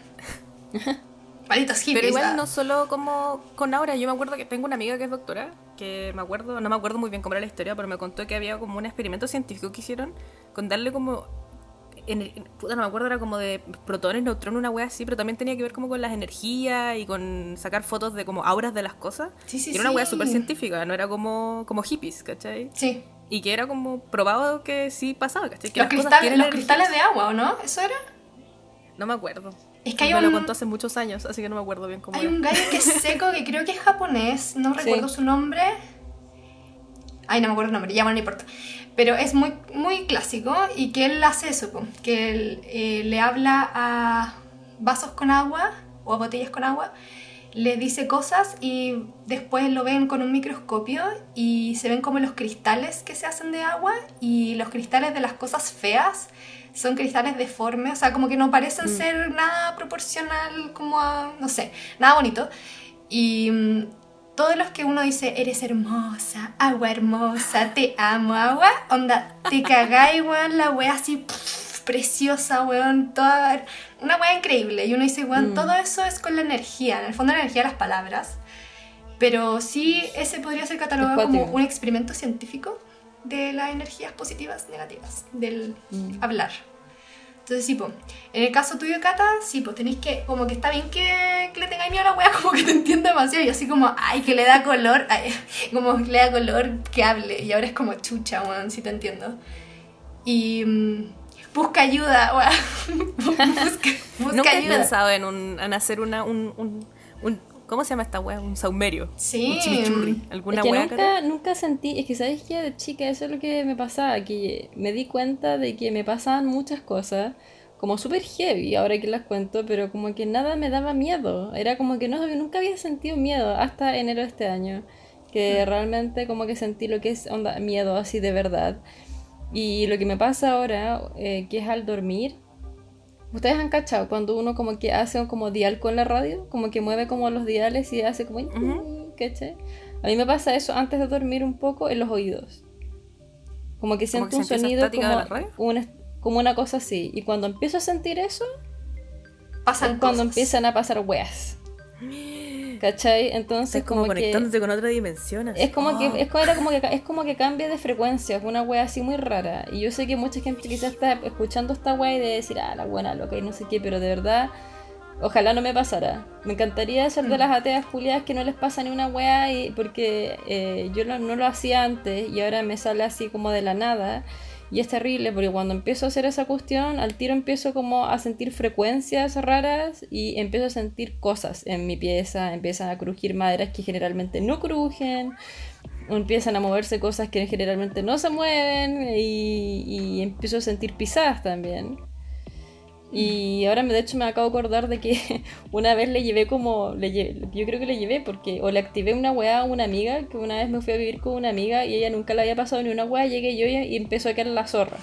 [laughs] Hippies. Pero igual ah. no solo como con Aura, yo me acuerdo que tengo una amiga que es doctora, que me acuerdo, no me acuerdo muy bien cómo era la historia, pero me contó que había como un experimento científico que hicieron con darle como, puta, no me acuerdo, era como de protones, neutrones, una wea así, pero también tenía que ver como con las energías y con sacar fotos de como auras de las cosas. Sí, sí, y era una wea sí. súper científica, no era como, como hippies, ¿cachai? Sí. Y que era como probado que sí pasaba, ¿cachai? Que Los, cristal- los cristales de agua, ¿o no? ¿Eso era? No me acuerdo. Es que hay me un, lo contó hace muchos años, así que no me acuerdo bien cómo hay era. un gallo que es [laughs] seco, que creo que es japonés, no Sí. recuerdo su nombre. Ay, no me acuerdo el nombre, ya bueno, no importa. Pero es muy, muy clásico y que él hace eso, que él eh, le habla a vasos con agua o a botellas con agua, le dice cosas y después lo ven con un microscopio y se ven como los cristales que se hacen de agua y los cristales de las cosas feas son cristales deformes, o sea, como que no parecen ser nada proporcional como a, no sé, nada bonito. Y mm, todos los que uno dice, eres hermosa, agua hermosa, te amo, agua, onda, te cagáis, weón, la wea así pff, preciosa, weón, toda, una wea increíble. Y uno dice, weón, Mm. todo eso es con la energía, en el fondo la energía de las palabras. Pero sí, ese podría ser catalogado como un experimento científico de las energías positivas, negativas, del Mm. hablar. Entonces, sí. En el caso tuyo, Cata, sí, pues tenéis que, como que está bien que, que le tengáis miedo a la wea, [laughs] como que te entiendo demasiado. Y así como, ay, que le da color, ay, [laughs] como que le da color que hable. Y ahora es como chucha, weón, sí te entiendo. Y mm, busca ayuda, [laughs] weón. busca, busca Nunca he ayuda. pensado en, un, en hacer una, un, un, un- ¿Cómo se llama esta wea? Un saumerio. Sí. Un chimichurri. ¿Alguna es que wea? nunca, nunca sentí, es que sabes que de chica eso es lo que me pasaba, que me di cuenta de que me pasaban muchas cosas, como súper heavy, ahora que las cuento, pero como que nada me daba miedo, era como que no, nunca había sentido miedo hasta enero de este año, que realmente como que sentí lo que es onda, miedo así de verdad. Y lo que me pasa ahora, eh, que es al dormir, ¿Ustedes han cachado cuando uno como que hace un como dial con la radio? Como que mueve como los diales y hace como... Ujú. ¿cachai? A mí me pasa eso antes de dormir un poco en los oídos. Como que siento que un sonido como una, como una cosa así. Y cuando empiezo a sentir eso, Pasan es cuando cosas. empiezan a pasar weas. [gasps] ¿Cachai? Entonces Estás como, como, que... conectándote con otra dimensión. así. Es como, Oh. que, es, como, era como que es como que cambia de frecuencia, es una wea así muy rara. Y yo sé que mucha gente quizás está escuchando esta wea y de decir, ah, la buena loca y no sé qué, pero de verdad, ojalá no me pasara. Me encantaría ser de las ateas culiadas que no les pasa ni una wea y, porque eh, yo no, no lo hacía antes y ahora me sale así como de la nada. Y es terrible porque cuando empiezo a hacer esa cuestión, al tiro empiezo como a sentir frecuencias raras y empiezo a sentir cosas en mi pieza, empiezan a crujir maderas que generalmente no crujen, empiezan a moverse cosas que generalmente no se mueven y, y empiezo a sentir pisadas también. Y ahora de hecho me acabo de acordar de que [laughs] una vez le llevé como, le yo creo que le llevé porque, o le activé una weá a una amiga, que una vez me fui a vivir con una amiga y ella nunca le había pasado ni una weá, llegué yo y, empezó a caer la zorra.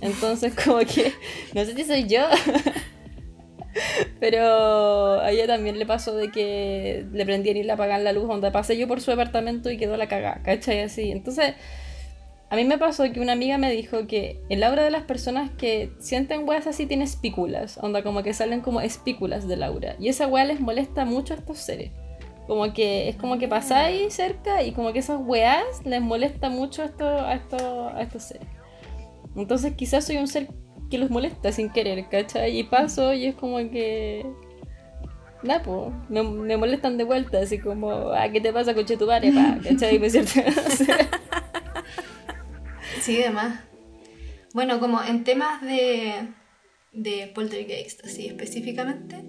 Entonces [laughs] como que, no sé si soy yo, [laughs] Pero a ella también le pasó de que le prendían y le apagaban la luz donde pasé yo por su departamento y quedó la cagada, ¿cachai? Así. Entonces, a mí me pasó que una amiga me dijo que el aura de las personas que sienten weas así tiene espículas, onda como que salen como espículas del aura. Y esa wea les molesta mucho a estos seres. Como que es como que pasáis cerca y como que esas weas les molesta mucho a estos, a estos, a estos seres. Entonces quizás soy un ser que los molesta sin querer, ¿cachai? Y paso y es como que... Nah, po, me, me molestan de vuelta, así como, ah, ¿qué te pasa, coche tu padre, pa? ¿Cachai? [laughs] Me siento... [laughs] Sí, demás. Bueno, como en temas de, de poltergeist, así específicamente,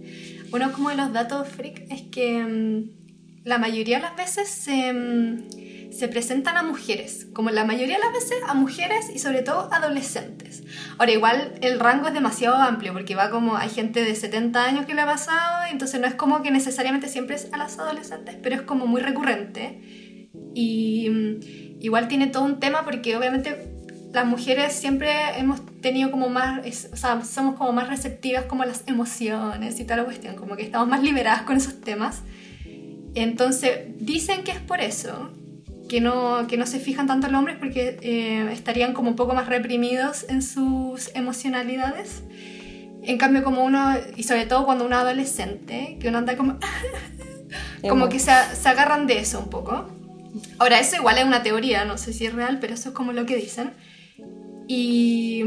uno como de los datos freak es que mm, la mayoría de las veces se, mm, se presentan a mujeres, como la mayoría de las veces a mujeres y sobre todo adolescentes. Ahora, igual el rango es demasiado amplio porque va como, hay gente de 70 años que le ha pasado, y entonces no es como que necesariamente siempre es a las adolescentes, pero es como muy recurrente. Y mm, igual tiene todo un tema porque obviamente las mujeres siempre hemos tenido como más, es- o sea, somos como más receptivas como a las emociones y tal cuestión, como que estamos más liberadas con esos temas. Entonces, dicen que es por eso, que no, que no se fijan tanto en los hombres porque eh, estarían como un poco más reprimidos en sus emocionalidades. En cambio, como uno, y sobre todo cuando uno es adolescente, que uno anda como, [laughs] como que se, se agarran de eso un poco. Ahora, eso igual es una teoría, no sé si es real, pero eso es como lo que dicen. Y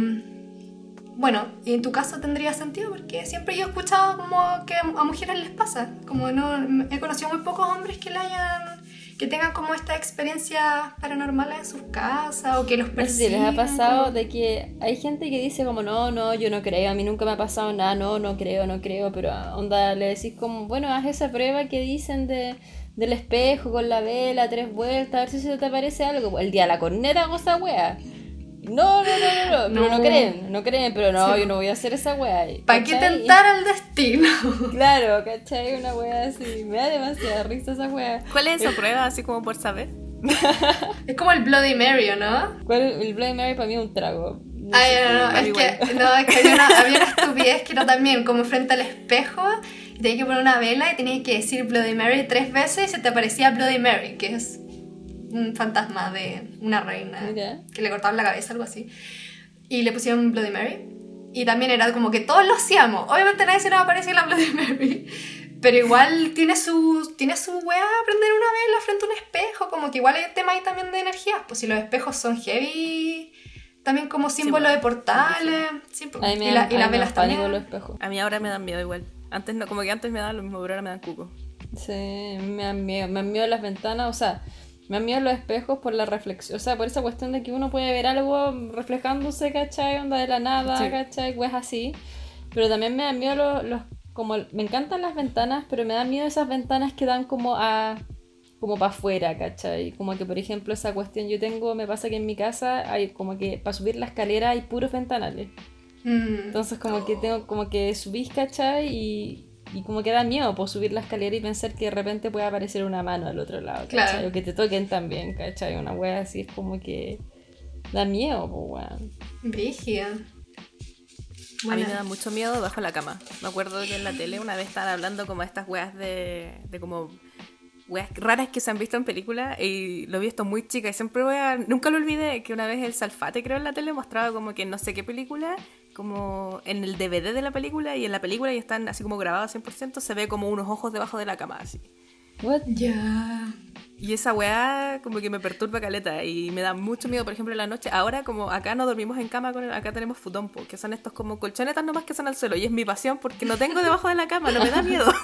bueno, y en tu caso tendría sentido porque siempre yo he escuchado como que a mujeres les pasa. Como no, he conocido muy pocos hombres que le hayan, que tengan como esta experiencia paranormal en sus casas o que los No sé si les ha pasado como- de que hay gente que dice como no, no, yo no creo, a mí nunca me ha pasado nada, no, no creo, no creo, pero onda le decís como, bueno, haz esa prueba que dicen de, del espejo con la vela, tres vueltas, a ver si se te aparece algo. El día de la corneta hago esa wea. No, no, no, no, no, pero no No. creen, no creen, pero no, Sí. yo no voy a hacer esa wea. ¿Para qué tentar al destino? [laughs] Claro, ¿cachai? Una wea así, me da demasiada risa esa wea. ¿Cuál es esa prueba, así como por saber? es como el Bloody Mary, ¿o ¿no? ¿Cuál, el Bloody Mary para mí es un trago. No Ay, sé. no, no, es que, no, es que había una, había una [laughs] estupidez que era también como frente al espejo y tenías que poner una vela y tenías que decir Bloody Mary tres veces y se te aparecía Bloody Mary, que es un fantasma de una reina Mira. que le cortaban la cabeza, algo así. Y le pusieron Bloody Mary. Y también era como que todos lo hacíamos. Obviamente nadie se nos aparecía la Bloody Mary. Pero igual tiene su, tiene su wea prender una vela frente a un espejo. Como que igual hay un tema ahí también de energías. Pues si los espejos son heavy, también como símbolo de portales. Sí. A mí me y, la- las velas también. los espejos. A mí ahora me dan miedo igual. Antes no, como que antes me daban lo mismo, pero ahora me dan cuco. Sí, me dan miedo, me dan miedo las ventanas, o sea, me dan miedo los espejos por la reflexión, o sea, por esa cuestión de que uno puede ver algo reflejándose, ¿cachai? Onda de la nada, Sí. ¿cachai? Pues así. Pero también me dan miedo los, los- como, me encantan las ventanas, pero me dan miedo esas ventanas que dan como a, como para afuera, ¿cachai? Como que, por ejemplo, esa cuestión yo tengo, me pasa que en mi casa hay como que para subir la escalera hay puros ventanales. Mm. Entonces como que tengo como que subís, ¿cachai? Y, y como que da miedo por subir la escalera y pensar que de repente puede aparecer una mano al otro lado, ¿cachai? Claro. O que te toquen también, ¿cachai? Una wea así es como que da miedo, pues weón. Brígida. A Bueno, mí me da mucho miedo bajo la cama. Me acuerdo que en la tele una vez estaban hablando como estas weas de, de como weas raras que se han visto en películas y lo vi esto muy chica y siempre voy a... Nunca lo olvidé que una vez el Salfate creo en la tele mostraba como que no sé qué película, como en el DVD de la película y en la película y están así como grabados 100% se ve como unos ojos debajo de la cama así. What? ya. Y esa weá como que me perturba caleta y me da mucho miedo, por ejemplo, en la noche. Ahora como acá no dormimos en cama, con acá tenemos futón, po, que son estos como colchonetas nomás que son al suelo. Y es mi pasión porque no tengo debajo de la cama, no me da miedo. [laughs]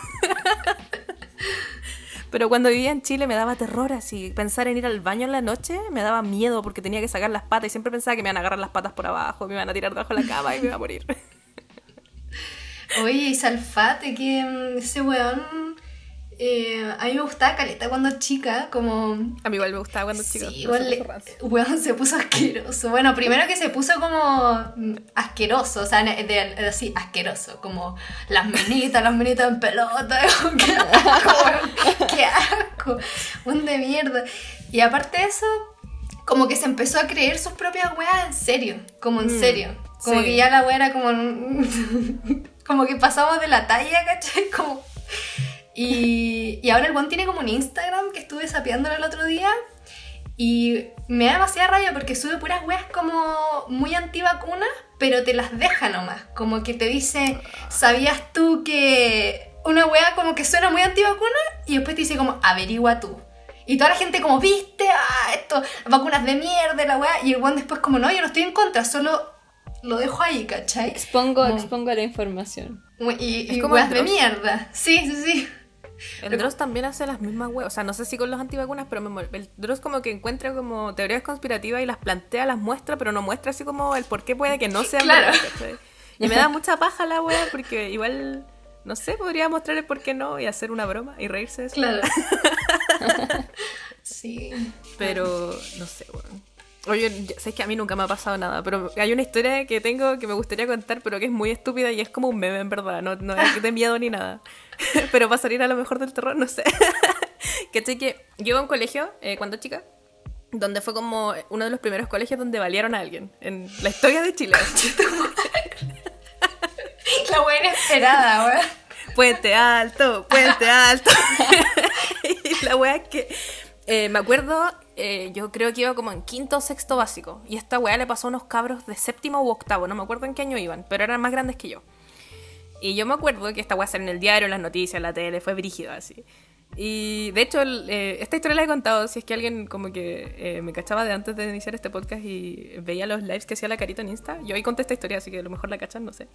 Pero cuando vivía en Chile me daba terror así. Pensar en ir al baño en la noche me daba miedo porque tenía que sacar las patas y siempre pensaba que me iban a agarrar las patas por abajo, me iban a tirar debajo de la cama y me iba a morir. [laughs] Oye, y Salfate, que mm, ese weón. Eh, a mí me gustaba caleta cuando chica, como. A mí igual me gustaba cuando chica. Sí, igual le- weón, se puso asqueroso. Bueno, primero que se puso como mm, asqueroso, o sea, de- de- así, asqueroso, como las minitas, las minitas en pelota, [laughs] qué asco, qué asco, un de mierda. Y aparte de eso, como que se empezó a creer sus propias weas en serio, como en Mm, serio. Como sí. que ya la wea era como... [laughs] como que pasamos de la talla, ¿cachai? Como... Y, y ahora el buen tiene como un Instagram que estuve sapeándolo el otro día y me da demasiada rabia porque sube puras weas como muy antivacunas, pero te las deja nomás. Como que te dice, ¿sabías tú que una wea como que suena muy antivacuna? Y después te dice como, averigua tú. Y toda la gente como, viste, ah, esto, vacunas de mierda, la wea. Y el buen después como, no, yo no estoy en contra, solo lo dejo ahí, ¿cachai? Expongo, Como- expongo la información. Y, y como weas de mierda. Sí, sí, sí. El Dross también hace las mismas weas. O sea, no sé si con los antivacunas, pero me el Dross como que encuentra como teorías conspirativas y las plantea, las muestra, pero no muestra así como el por qué puede que no sea Claro. verdad. Y me da [laughs] mucha paja la wea porque igual, no sé, podría mostrar el por qué no y hacer una broma y reírse de eso. Claro. [laughs] sí. Pero no sé, weón. Oye, sé que a mí nunca me ha pasado nada, pero hay una historia que tengo que me gustaría contar, pero que es muy estúpida y es como un meme en verdad, no, no es de miedo ni nada. [laughs] pero para salir a lo mejor del terror, no sé. [laughs] que que yo iba a un colegio eh, cuando chica, donde fue como uno de los primeros colegios donde balearon a alguien en la historia de Chile. [laughs] La wea inesperada, wea. Puente Alto, Puente Alto. y la wea es que eh, me acuerdo, eh, yo creo que iba como en quinto o sexto básico. Y esta wea le pasó a unos cabros de séptimo u octavo, no me acuerdo en qué año iban, pero eran más grandes que yo. Y yo me acuerdo que esta wea salió en el diario, en las noticias, en la tele, fue brígido así. Y de hecho, el- eh, esta historia la he contado, si es que alguien como que eh, me cachaba de antes de iniciar este podcast y veía los lives que hacía la carita en Insta. Yo ahí conté esta historia, así que a lo mejor la cachan, no sé.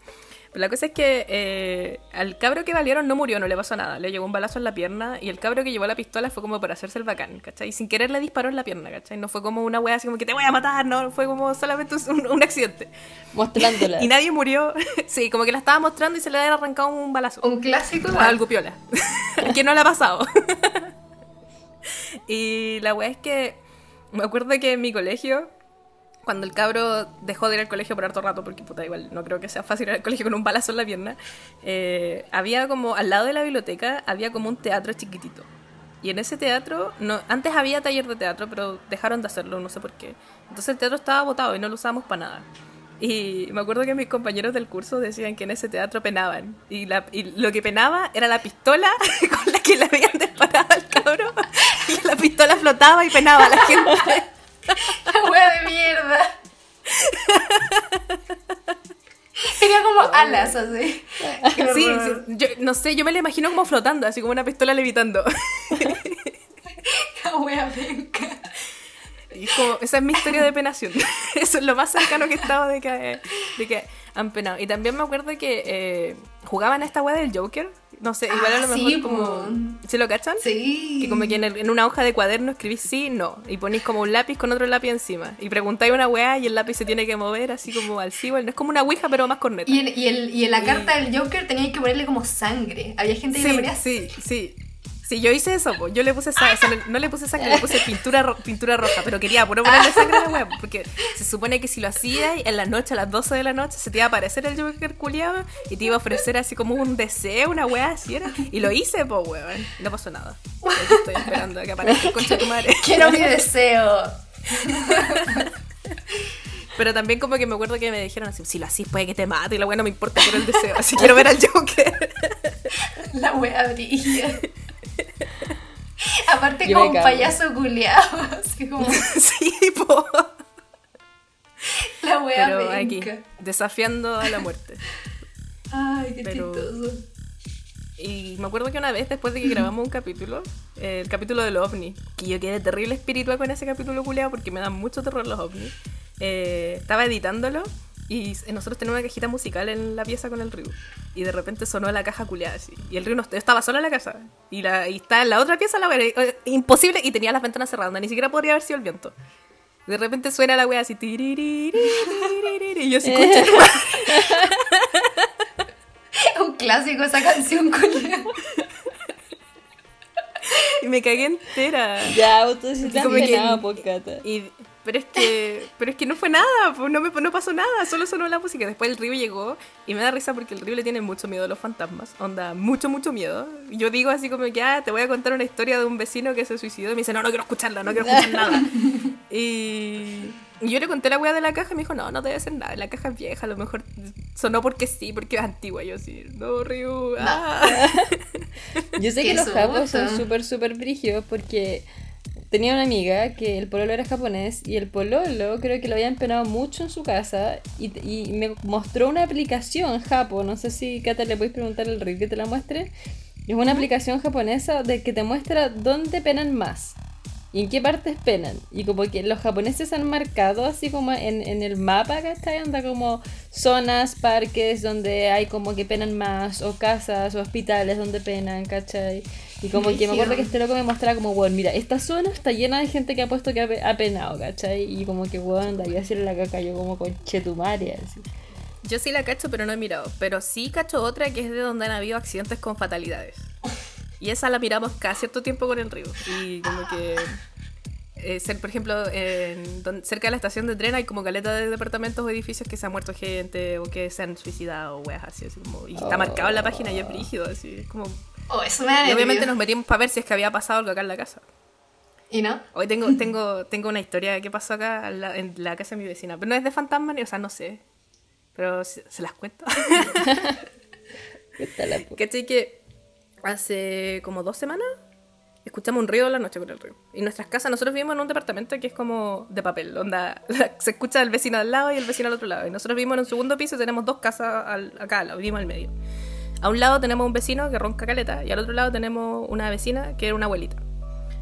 Pero la cosa es que eh, al cabro que valieron no murió, no le pasó nada. Le llegó un balazo en la pierna y el cabro que llevó la pistola fue como para hacerse el bacán, ¿cachai? Y sin querer le disparó en la pierna, ¿cachai? No fue como una wea así como que te voy a matar, no, fue como solamente un, un accidente. Mostrándola. [laughs] Y nadie murió. [laughs] sí, como que la estaba mostrando y se le había arrancado un balazo. Un clásico algo piola. [laughs] que no le ha pasado. [laughs] y la weá es que me acuerdo que en mi colegio, cuando el cabro dejó de ir al colegio por harto rato, porque puta, igual no creo que sea fácil ir al colegio con un balazo en la pierna, eh, había como, al lado de la biblioteca, había como un teatro chiquitito. Y en ese teatro, no, antes había taller de teatro, pero dejaron de hacerlo, no sé por qué. Entonces el teatro estaba botado y no lo usábamos para nada. Y me acuerdo que mis compañeros del curso decían que en ese teatro penaban. Y, la, y lo que penaba era la pistola [laughs] con la que le habían disparado al cabro. Y la pistola flotaba y penaba a la gente. [laughs] La wea de mierda. Tenía como alas así. Sí, sí, yo, no sé, yo me la imagino como flotando, así como una pistola levitando. La wea venga. Y como, esa es mi historia de penación. [laughs] Eso es lo más cercano que he estado de que, de que han penado. Y también me acuerdo que eh, jugaban a esta weá del Joker. No sé, igual a lo Ah, mejor sí, como... po. ¿Se lo cachan? Sí. Que como que en, el- en una hoja de cuaderno escribís sí, no. Y ponís como un lápiz con otro lápiz encima. Y preguntáis una weá y el lápiz se tiene que mover así como al sí. Bueno, es como una ouija pero más corneta. Y en, y, el- y en la carta del Joker tenía que ponerle como sangre. Había gente que Sí, ponía sí, sí. Sí, yo hice eso, po. yo le puse sangre, o sea, no le puse sangre, le puse pintura, ro- pintura roja, pero quería puro ponerle [laughs] sangre a la wea, porque se supone que si lo hacías en la noche, a las 12 de la noche, se te iba a aparecer el Joker culiado y te iba a ofrecer así como un deseo, una wea así era. Y lo hice, po, weón. No pasó nada. Estoy esperando a que aparezca el concha de tu madre. [laughs] Quiero mi deseo. [laughs] Pero también como que me acuerdo que me dijeron así, si lo hacís puede que te mate, y la wea no me importa, quiero el deseo, así quiero ver al Joker. La wea brilla. Aparte Yo como un payaso culeado. [laughs] Así como [laughs] sí, po. la wea Pero aquí, venga. desafiando a la muerte. Ay, qué Pero- chistoso. Y me acuerdo que una vez, después de que grabamos un capítulo, el capítulo del ovni, que yo quedé terrible espiritual con ese capítulo culeado porque me dan mucho terror los ovnis, eh, estaba editándolo y nosotros tenemos una cajita musical en la pieza con el río. Y de repente sonó la caja culeada así. Y el río no, estaba solo en la casa. Y, la, estaba en la otra pieza, la wea, eh, eh, imposible. Y tenía las ventanas cerradas, ni siquiera podría haber sido el viento. De repente suena la wea así. Y yo sí escuché. Eh. [laughs] [laughs] Un clásico esa canción, culeada. y me cagué entera. Ya, vos te como que, y, pero es que pero es que no fue nada, pues, no, me, no pasó nada, solo sonó la música. Después el río llegó y me da risa porque el río le tiene mucho miedo a los fantasmas. Onda, mucho, mucho miedo. Y Yo digo así como que, ah, te voy a contar una historia de un vecino que se suicidó. Y me dice, no, no quiero escucharla, no quiero escuchar nada. [laughs] y, y yo le conté la weá de la caja y me dijo, no, no te voy a hacer nada. La caja es vieja, a lo mejor sonó porque sí, porque es antigua. Yo sí, no, Ryu. ah. [laughs] Yo sé que los japos son súper, súper brígidos porque tenía una amiga que el pololo era japonés y el pololo creo que lo habían penado mucho en su casa y, y me mostró una aplicación japo, no sé si Cata le puedes preguntar al Rick que te la muestre. Es una aplicación japonesa de que te muestra dónde penan más y en qué partes penan. Y como que los japoneses han marcado así como en, en el mapa, ¿cachai? Anda como zonas, parques donde hay como que penan más, o casas, o hospitales donde penan, ¿cachai? Y como que me acuerdo que este loco me mostraba como, bueno, mira, esta zona está llena de gente que ha puesto que ha, pe- ha penado, ¿cachai? Y como que, bueno, daría a hacerle la caca yo como con chetumaria, así. Yo sí la cacho, pero no he mirado. Pero sí cacho otra que es de donde han habido accidentes con fatalidades. Y esa la miramos cada cierto tiempo con el río. Y como que. eh, ser, por ejemplo, en cerca de la estación de tren hay como caleta de departamentos o edificios que se ha muerto gente o que se han suicidado o weas así, así como. Y está marcado en la página y es brígido, así. Es como. Oh, eso me Y obviamente nos metimos para ver si es que había pasado algo acá en la casa. ¿Y no? Hoy tengo, [laughs] tengo, tengo una historia que pasó acá en la, en la casa de mi vecina. Pero no es de fantasma, ni, o sea, no sé. Pero se, se las cuento. Puta la pu- ¿Cachai? Que hace como dos semanas escuchamos un río la noche con el río. Y nuestras casas, nosotros vivimos en un departamento que es como de papel, onda, [laughs] se escucha el vecino al lado y el vecino al otro lado. Y nosotros vivimos en un segundo piso y tenemos dos casas al- acá al lado, vivimos al medio. A un lado tenemos un vecino que ronca caleta y al otro lado tenemos una vecina que era una abuelita.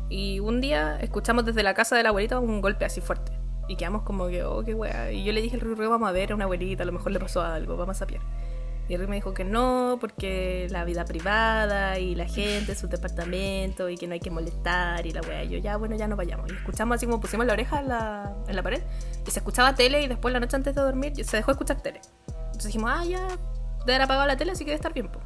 Y un día escuchamos desde la casa de la abuelita un golpe así fuerte. Y quedamos como que, oh, qué wea. Y yo le dije al Río, vamos a ver a una abuelita, a lo mejor le pasó algo, vamos a sapiar. Y el Río me dijo que no, porque la vida privada y la gente, su departamento, y que no hay que molestar, y la wea. Y yo, ya, bueno, ya no vayamos. Y escuchamos así como pusimos la oreja en la, en la pared, y se escuchaba tele, y después la noche antes de dormir se dejó de escuchar tele. Entonces dijimos, ah, ya, debe haber apagado la tele, así que debe estar bien, po.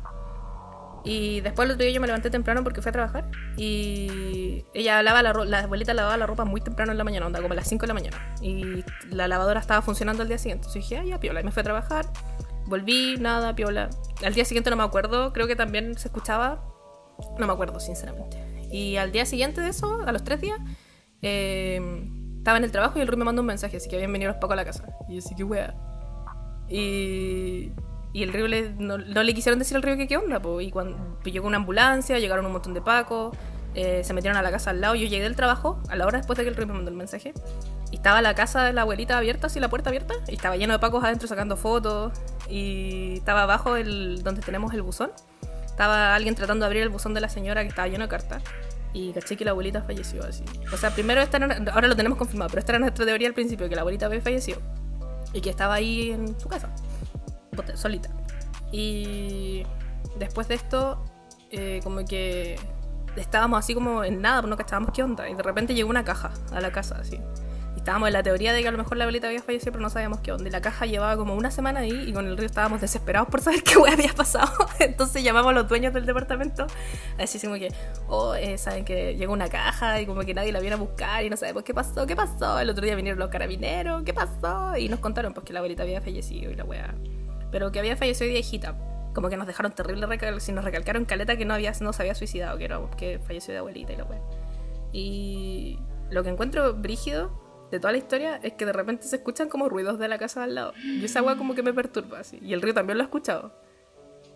Y después el otro día yo me levanté temprano porque fui a trabajar y ella lavaba la, la abuelita lavaba la ropa muy temprano en la mañana, onda como a las 5 de la mañana. Y la lavadora estaba funcionando al día siguiente. Entonces dije, ah, ya, piola. Y me fui a trabajar, volví, nada, piola. Al día siguiente no me acuerdo, creo que también se escuchaba, no me acuerdo, sinceramente. Y al día siguiente de eso, a los tres días, eh, estaba en el trabajo y el Rui me mandó un mensaje, así que habían venido los pacos a la casa. Y yo, así que wea. Y, y el río le, no, no le quisieron decir al río que qué onda, y cuando llegó una ambulancia, llegaron un montón de pacos, eh, se metieron a la casa al lado, yo llegué del trabajo, a la hora después de que el río me mandó el mensaje, y estaba la casa de la abuelita abierta, así la puerta abierta, y estaba lleno de pacos adentro sacando fotos, y estaba abajo el, donde tenemos el buzón, estaba alguien tratando de abrir el buzón de la señora que estaba lleno de cartas. Y caché que la abuelita falleció así. O sea, primero esta ahora lo tenemos confirmado, pero esta era nuestra teoría al principio, que la abuelita había fallecido. Y que estaba ahí en su casa, solita. Y después de esto, eh, como que estábamos así como en nada, pues no cachábamos qué onda. Y de repente llegó una caja a la casa, así. Y estábamos en la teoría de que a lo mejor la abuelita había fallecido, pero no sabíamos qué onda. Y la caja llevaba como una semana ahí y con el río estábamos desesperados por saber [laughs] qué había pasado. Entonces llamamos a los dueños del departamento, así como que, oh, eh, saben que llegó una caja y como que nadie la viene a buscar y no sabemos qué pasó, qué pasó. El otro día vinieron los carabineros, qué pasó. Y nos contaron pues que la abuelita había fallecido y la wea. Pero que había fallecido viejita. Como que nos dejaron terrible recal si nos recalcaron caleta que no había no se había suicidado, que era que falleció de abuelita y la wea. Y lo que encuentro brígido de toda la historia es que de repente se escuchan como ruidos de la casa al lado. Y esa agua como que me perturba así. Y el río también lo ha escuchado.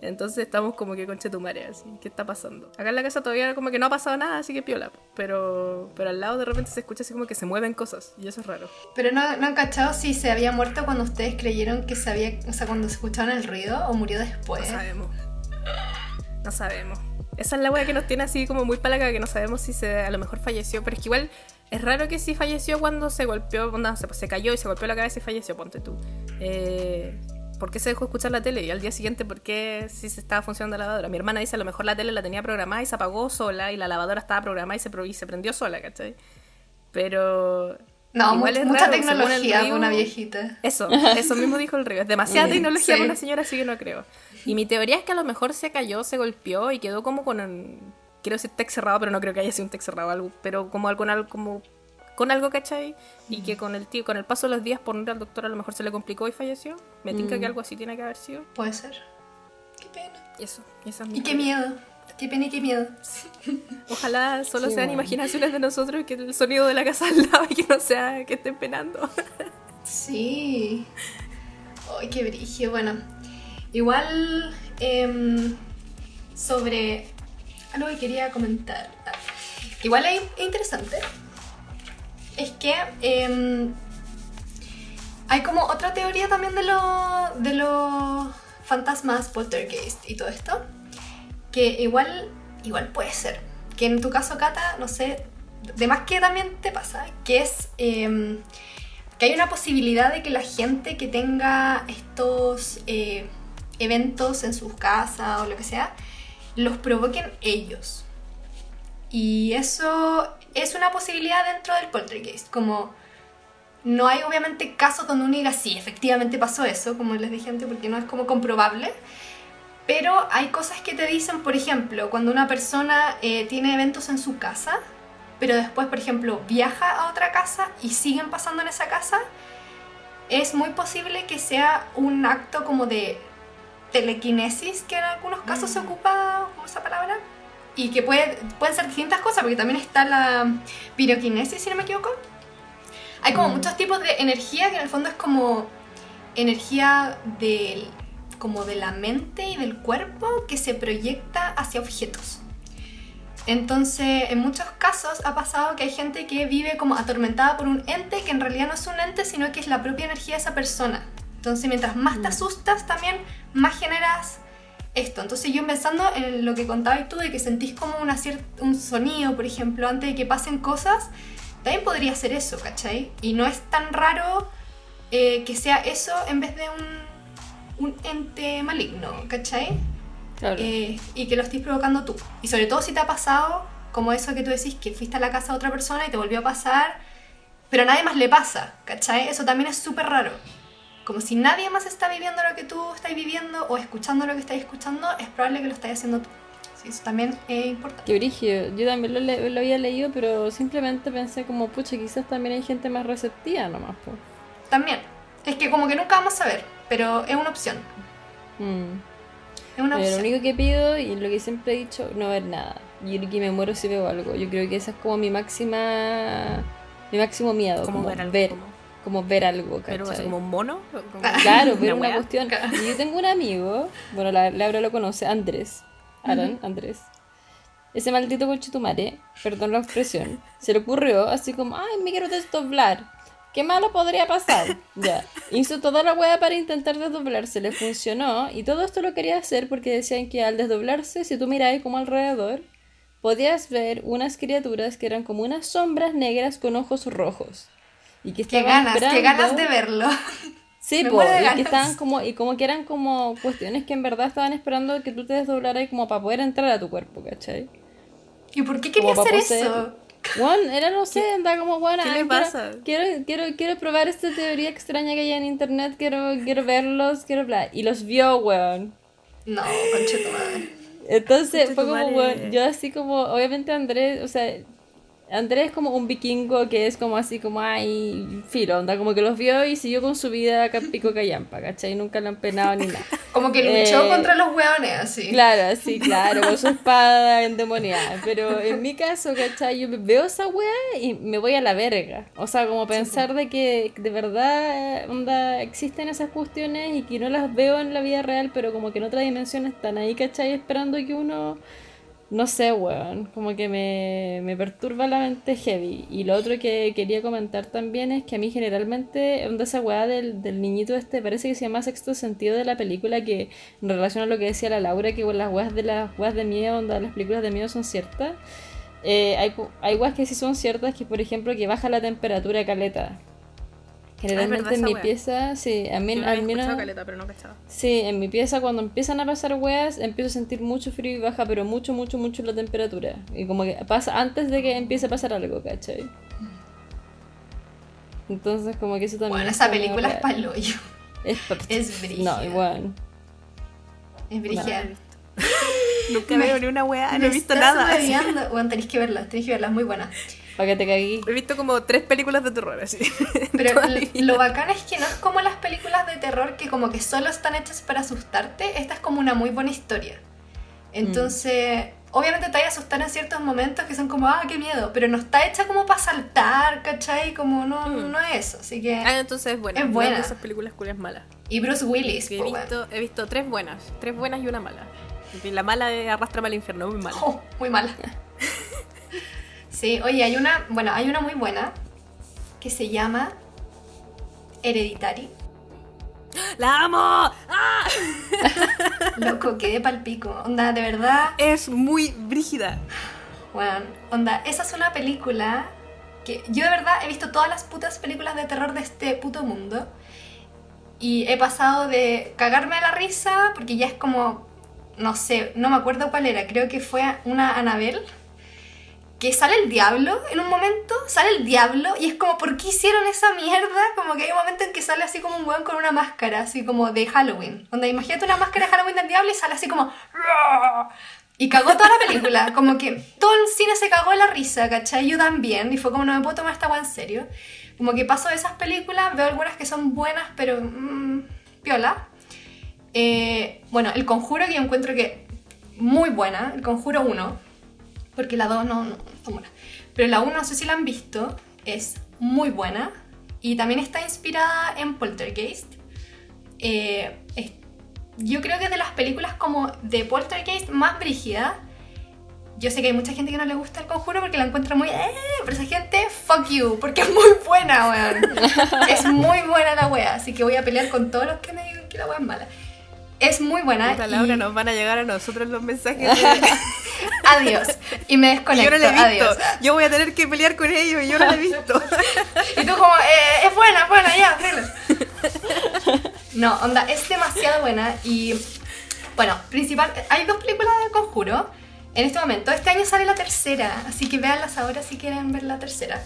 Entonces estamos como que con chetumare así. ¿Qué está pasando? Acá en la casa todavía como que no ha pasado nada, así que piola. Pero, pero al lado de repente se escucha así como que se mueven cosas. Y eso es raro. Pero no, no han cachado si se había muerto cuando ustedes creyeron que se había. O sea, cuando se escucharon el ruido o murió después. No sabemos. No sabemos. Esa es la wea que nos tiene así como muy palaca que no sabemos si se a lo mejor falleció. Pero es que igual es raro que sí falleció cuando se golpeó, onda, se, se cayó y se golpeó la cabeza y falleció, ponte tú. Eh, ¿Por qué se dejó escuchar la tele? Y al día siguiente, ¿por qué si se estaba funcionando la lavadora? Mi hermana dice a lo mejor la tele la tenía programada y se apagó sola y la lavadora estaba programada y se, y se prendió sola, ¿cachai? Pero... No, igual es mucha raro, tecnología para una viejita. eso, [laughs] eso mismo dijo el río. Es demasiada tecnología Sí. para una señora, así que no creo. Y mi teoría es que a lo mejor se cayó, se golpeó y quedó como con un... Quiero decir tex cerrado, pero no creo que haya sido un tex cerrado, algo, pero como algo, como, con algo, ¿cachai? Y que con el, tío, con el paso de los días por no ir al doctor a lo mejor se le complicó y falleció. Me tinca que algo así tiene que haber sido. Puede ser. Qué pena. Y eso, y esa es mi Y qué miedo. Qué pena y qué miedo. Ojalá solo sean bueno. imaginaciones de nosotros que el sonido de la casa al lado y que no sea que estén penando. Sí. Ay, qué brillo. Bueno, igual em, sobre algo que quería comentar, igual es interesante, es que em, hay como otra teoría también de los de los fantasmas poltergeist y todo esto, que igual, igual puede ser. Que en tu caso, Kata, no sé, de más que también te pasa, que es em, que hay una posibilidad de que la gente que tenga estos eh, eventos en sus casas o lo que sea, los provoquen ellos. Y eso es una posibilidad dentro del poltergeist, como no hay obviamente casos donde uno diga, sí, efectivamente pasó eso, como les dije antes, porque no es como comprobable. Pero hay cosas que te dicen, por ejemplo, cuando una persona eh, tiene eventos en su casa, pero después, por ejemplo, viaja a otra casa y siguen pasando en esa casa, es muy posible que sea un acto como de telequinesis, que en algunos casos se mm. ocupa como esa palabra, y que puede, pueden ser distintas cosas, porque también está la piroquinesis, si no me equivoco, hay como mm. muchos tipos de energía que en el fondo es como energía del, como de la mente y del cuerpo que se proyecta hacia objetos. Entonces, en muchos casos ha pasado que hay gente que vive como atormentada por un ente que en realidad no es un ente, sino que es la propia energía de esa persona. Entonces, mientras más te mm. asustas, también más generas esto. Entonces, yo pensando en lo que contabas tú de que sentís como una un sonido, por ejemplo, antes de que pasen cosas, también podría ser eso, ¿cachai? Y no es tan raro eh, que sea eso en vez de un, un ente maligno, ¿cachai? Claro. Eh, y que lo estés provocando tú. Y sobre todo si te ha pasado, como eso que tú decís, que fuiste a la casa de otra persona y te volvió a pasar, pero a nadie más le pasa, ¿cachai? Eso también es súper raro. Como si nadie más está viviendo lo que tú estás viviendo o escuchando lo que estás escuchando, es probable que lo estés haciendo tú eso también es importante. Qué brígido. Yo también lo, había leído, pero simplemente pensé como, pucha, quizás también hay gente más receptiva nomás. Pues. También. Es que como que nunca vamos a ver, pero es una opción. Mm. Es una opción. Lo único que pido y lo que siempre he dicho, no ver nada. Yo que me muero si veo algo. Yo creo que esa es como mi máxima... Mi máximo miedo. Como, ver algo. Ver, como ver algo, ¿Pero como un mono? [laughs] Claro, ver una, cuestión. Y yo tengo un amigo, bueno, la Laura lo conoce, Andrés. Aran, Andrés. Ese maldito conchetumare, perdón la expresión, se le ocurrió así como, ay, me quiero desdoblar. ¿Qué malo podría pasar? [laughs] Ya. Hizo toda la hueá para intentar desdoblarse, le funcionó. Y todo esto lo quería hacer porque decían que al desdoblarse, si tú miráis como alrededor, podías ver unas criaturas que eran como unas sombras negras con ojos rojos. Y que qué ganas, qué ganas de verlo. [laughs] Sí, pues, y que estaban como, y como que eran como cuestiones que en verdad estaban esperando que tú te desdoblaras como para poder entrar a tu cuerpo, ¿cachai? ¿Y por qué quería hacer eso? [laughs] Juan, era no sé, anda como buena. ¿Qué le pasa? Quiero, quiero, quiero probar esta teoría extraña que hay en internet, quiero, quiero verlos, quiero hablar. Y los vio, weón. No, conche tu madre. Entonces fue como, weón, yo así como, obviamente Andrés, o sea, Andrés es como un vikingo que es como así como, ay, filo, onda, como que los vio y siguió con su vida acá Pico Callampa, ¿cachai? Nunca lo han penado ni nada. como que luchó eh, contra los hueones, así. Claro, sí, claro, con su espada endemoniada. Pero en mi caso, ¿cachai? Yo veo esa wea y me voy a la verga. O sea, como pensar de que de verdad, onda, existen esas cuestiones y que no las veo en la vida real, pero como que en otra dimensión están ahí, ¿cachai? Esperando que uno no sé, weón, como que me, me, perturba la mente heavy. Y lo otro que quería comentar también es que a mí generalmente, onda esa weá del, del niñito este, parece que se llama sexto sentido de la película, que en relación a lo que decía la Laura, que las weas de las weas de miedo, onda las películas de miedo son ciertas. Eh, hay, hay weas que sí son ciertas, que por ejemplo que baja la temperatura caleta. Generalmente en mi pieza, sí, a mí, al menos. pero no sí, en mi pieza cuando empiezan a pasar weas, empiezo a sentir mucho frío y baja, pero mucho, mucho, mucho la temperatura. Y como que pasa antes de que empiece a pasar algo, ¿cachai? Entonces, como que eso también. Bueno, esa película es palo yo. Es, [laughs] es No, igual. Es brígida. [laughs] Nunca veo ni una wea, no he visto nada. Bueno, tenéis que verla, tenéis que verla, es muy buena. Para que te caguí. He visto como tres películas de terror así. [laughs] Pero lo bacán es que no es como las películas de terror que como que solo están hechas para asustarte. Esta es como una muy buena historia. Entonces, obviamente te hay a asustar en ciertos momentos que son como, ah, qué miedo. Pero no está hecha como para saltar, ¿cachai? Como no, mm. no es eso. Así que... Ah, entonces es buena. Es buena. esas películas culias malas. Y Bruce Willis, He po, visto, he visto tres buenas, tres buenas y una mala. La mala es Arrastrame al infierno, muy mala. [laughs] Oh, muy mala. [laughs] Sí, oye, hay una, bueno, hay una muy buena que se llama Hereditary. [gasps] ¡La amo! ¡Ah! [laughs] Loco, quedé pal pico. Onda, de verdad, Es muy brígida. Bueno, onda, esa es una película que yo de verdad he visto todas las putas películas de terror de este puto mundo y he pasado de cagarme a la risa porque ya es como, no sé, no me acuerdo cuál era, creo que fue una Anabel que sale el diablo en un momento, sale el diablo y es como, ¿por qué hicieron esa mierda? Como que hay un momento en que sale así como un weón con una máscara, así como de Halloween. Onda, imagínate una máscara de Halloween del diablo y sale así como... Y cagó toda la película, [laughs] como que todo el cine se cagó de la risa, ¿cachai? Yo también, y fue como no me puedo tomar esta weá en serio. Como que paso de esas películas, veo algunas que son buenas, pero mmm, piola. Eh, bueno, El Conjuro que yo encuentro que muy buena, El Conjuro 1, porque la 2 no, no está buena. Pero la 1, no sé si la han visto, es muy buena y también está inspirada en Poltergeist. Eh, es- yo creo que es de las películas como de Poltergeist más brígida. Yo sé que hay mucha gente que no le gusta el conjuro porque la encuentra muy. "Eh", pero esa gente, fuck you, porque es muy buena, weón. [laughs] es muy buena la wea, así que voy a pelear con todos los que me digan que la wea es mala. Es muy buena. Puta, y- Laura, nos van a llegar a nosotros los mensajes de... [laughs] Adiós. Y me Y desconecto. yo no la he visto. Adiós. Yo voy a tener que pelear con ellos y yo no la he visto. [laughs] Y tú como, eh, es buena, es buena, ya, dile. No, onda, es demasiado buena y... Bueno, principal, hay dos películas de Conjuro en este momento. Este año sale la tercera, así que véanlas ahora si quieren ver la tercera.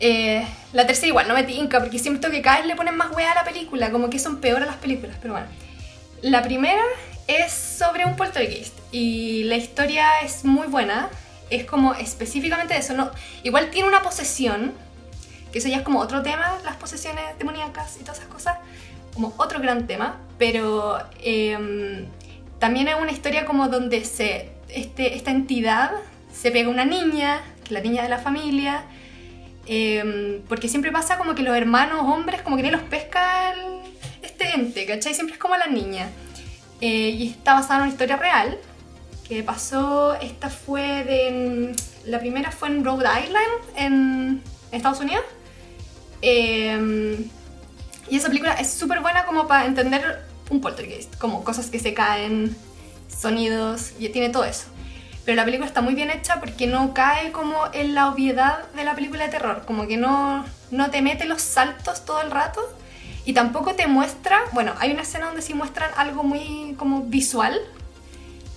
Eh, la tercera igual, no me tinca, porque siento que cada vez le ponen más wea a la película, como que son peores las películas, pero bueno. La primera es sobre un poltergeist y la historia es muy buena. Es como específicamente eso, ¿no? Igual tiene una posesión, que eso ya es como otro tema, las posesiones demoníacas y todas esas cosas, como otro gran tema, pero em, también es una historia como donde se, este, esta entidad se pega a una niña, que la niña de la familia, em, porque siempre pasa como que los hermanos hombres como que ni los pesca este ente, ¿cachai? Siempre es como la niña. Eh, y está basada en una historia real que pasó, esta fue de, la primera fue en Rhode Island, en Estados Unidos. Eh, y esa película es súper buena como para entender un poltergeist, como cosas que se caen, sonidos, y tiene todo eso. Pero la película está muy bien hecha porque no cae como en la obviedad de la película de terror, como que no, no te mete los saltos todo el rato y tampoco te muestra, bueno, hay una escena donde sí muestran algo muy como visual,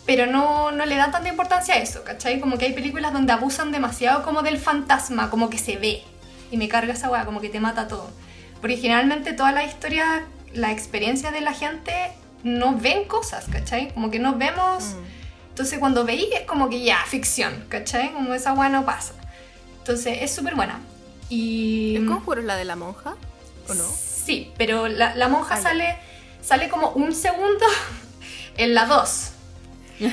pero no, no le dan tanta importancia a eso, ¿cachai? Como que hay películas donde abusan demasiado como del fantasma, como que se ve. Y me carga esa weá, como que te mata todo. Porque generalmente toda la historia, la experiencia de la gente, no ven cosas, ¿cachai? Como que no vemos... Entonces cuando veí es como que ya, ficción, ¿cachai? Como esa weá no pasa. Entonces es súper buena. Y... ¿El conjuro es la de la monja? ¿O no? Sí, pero la, la monja ya. sale, sale como un segundo [laughs] en la 2.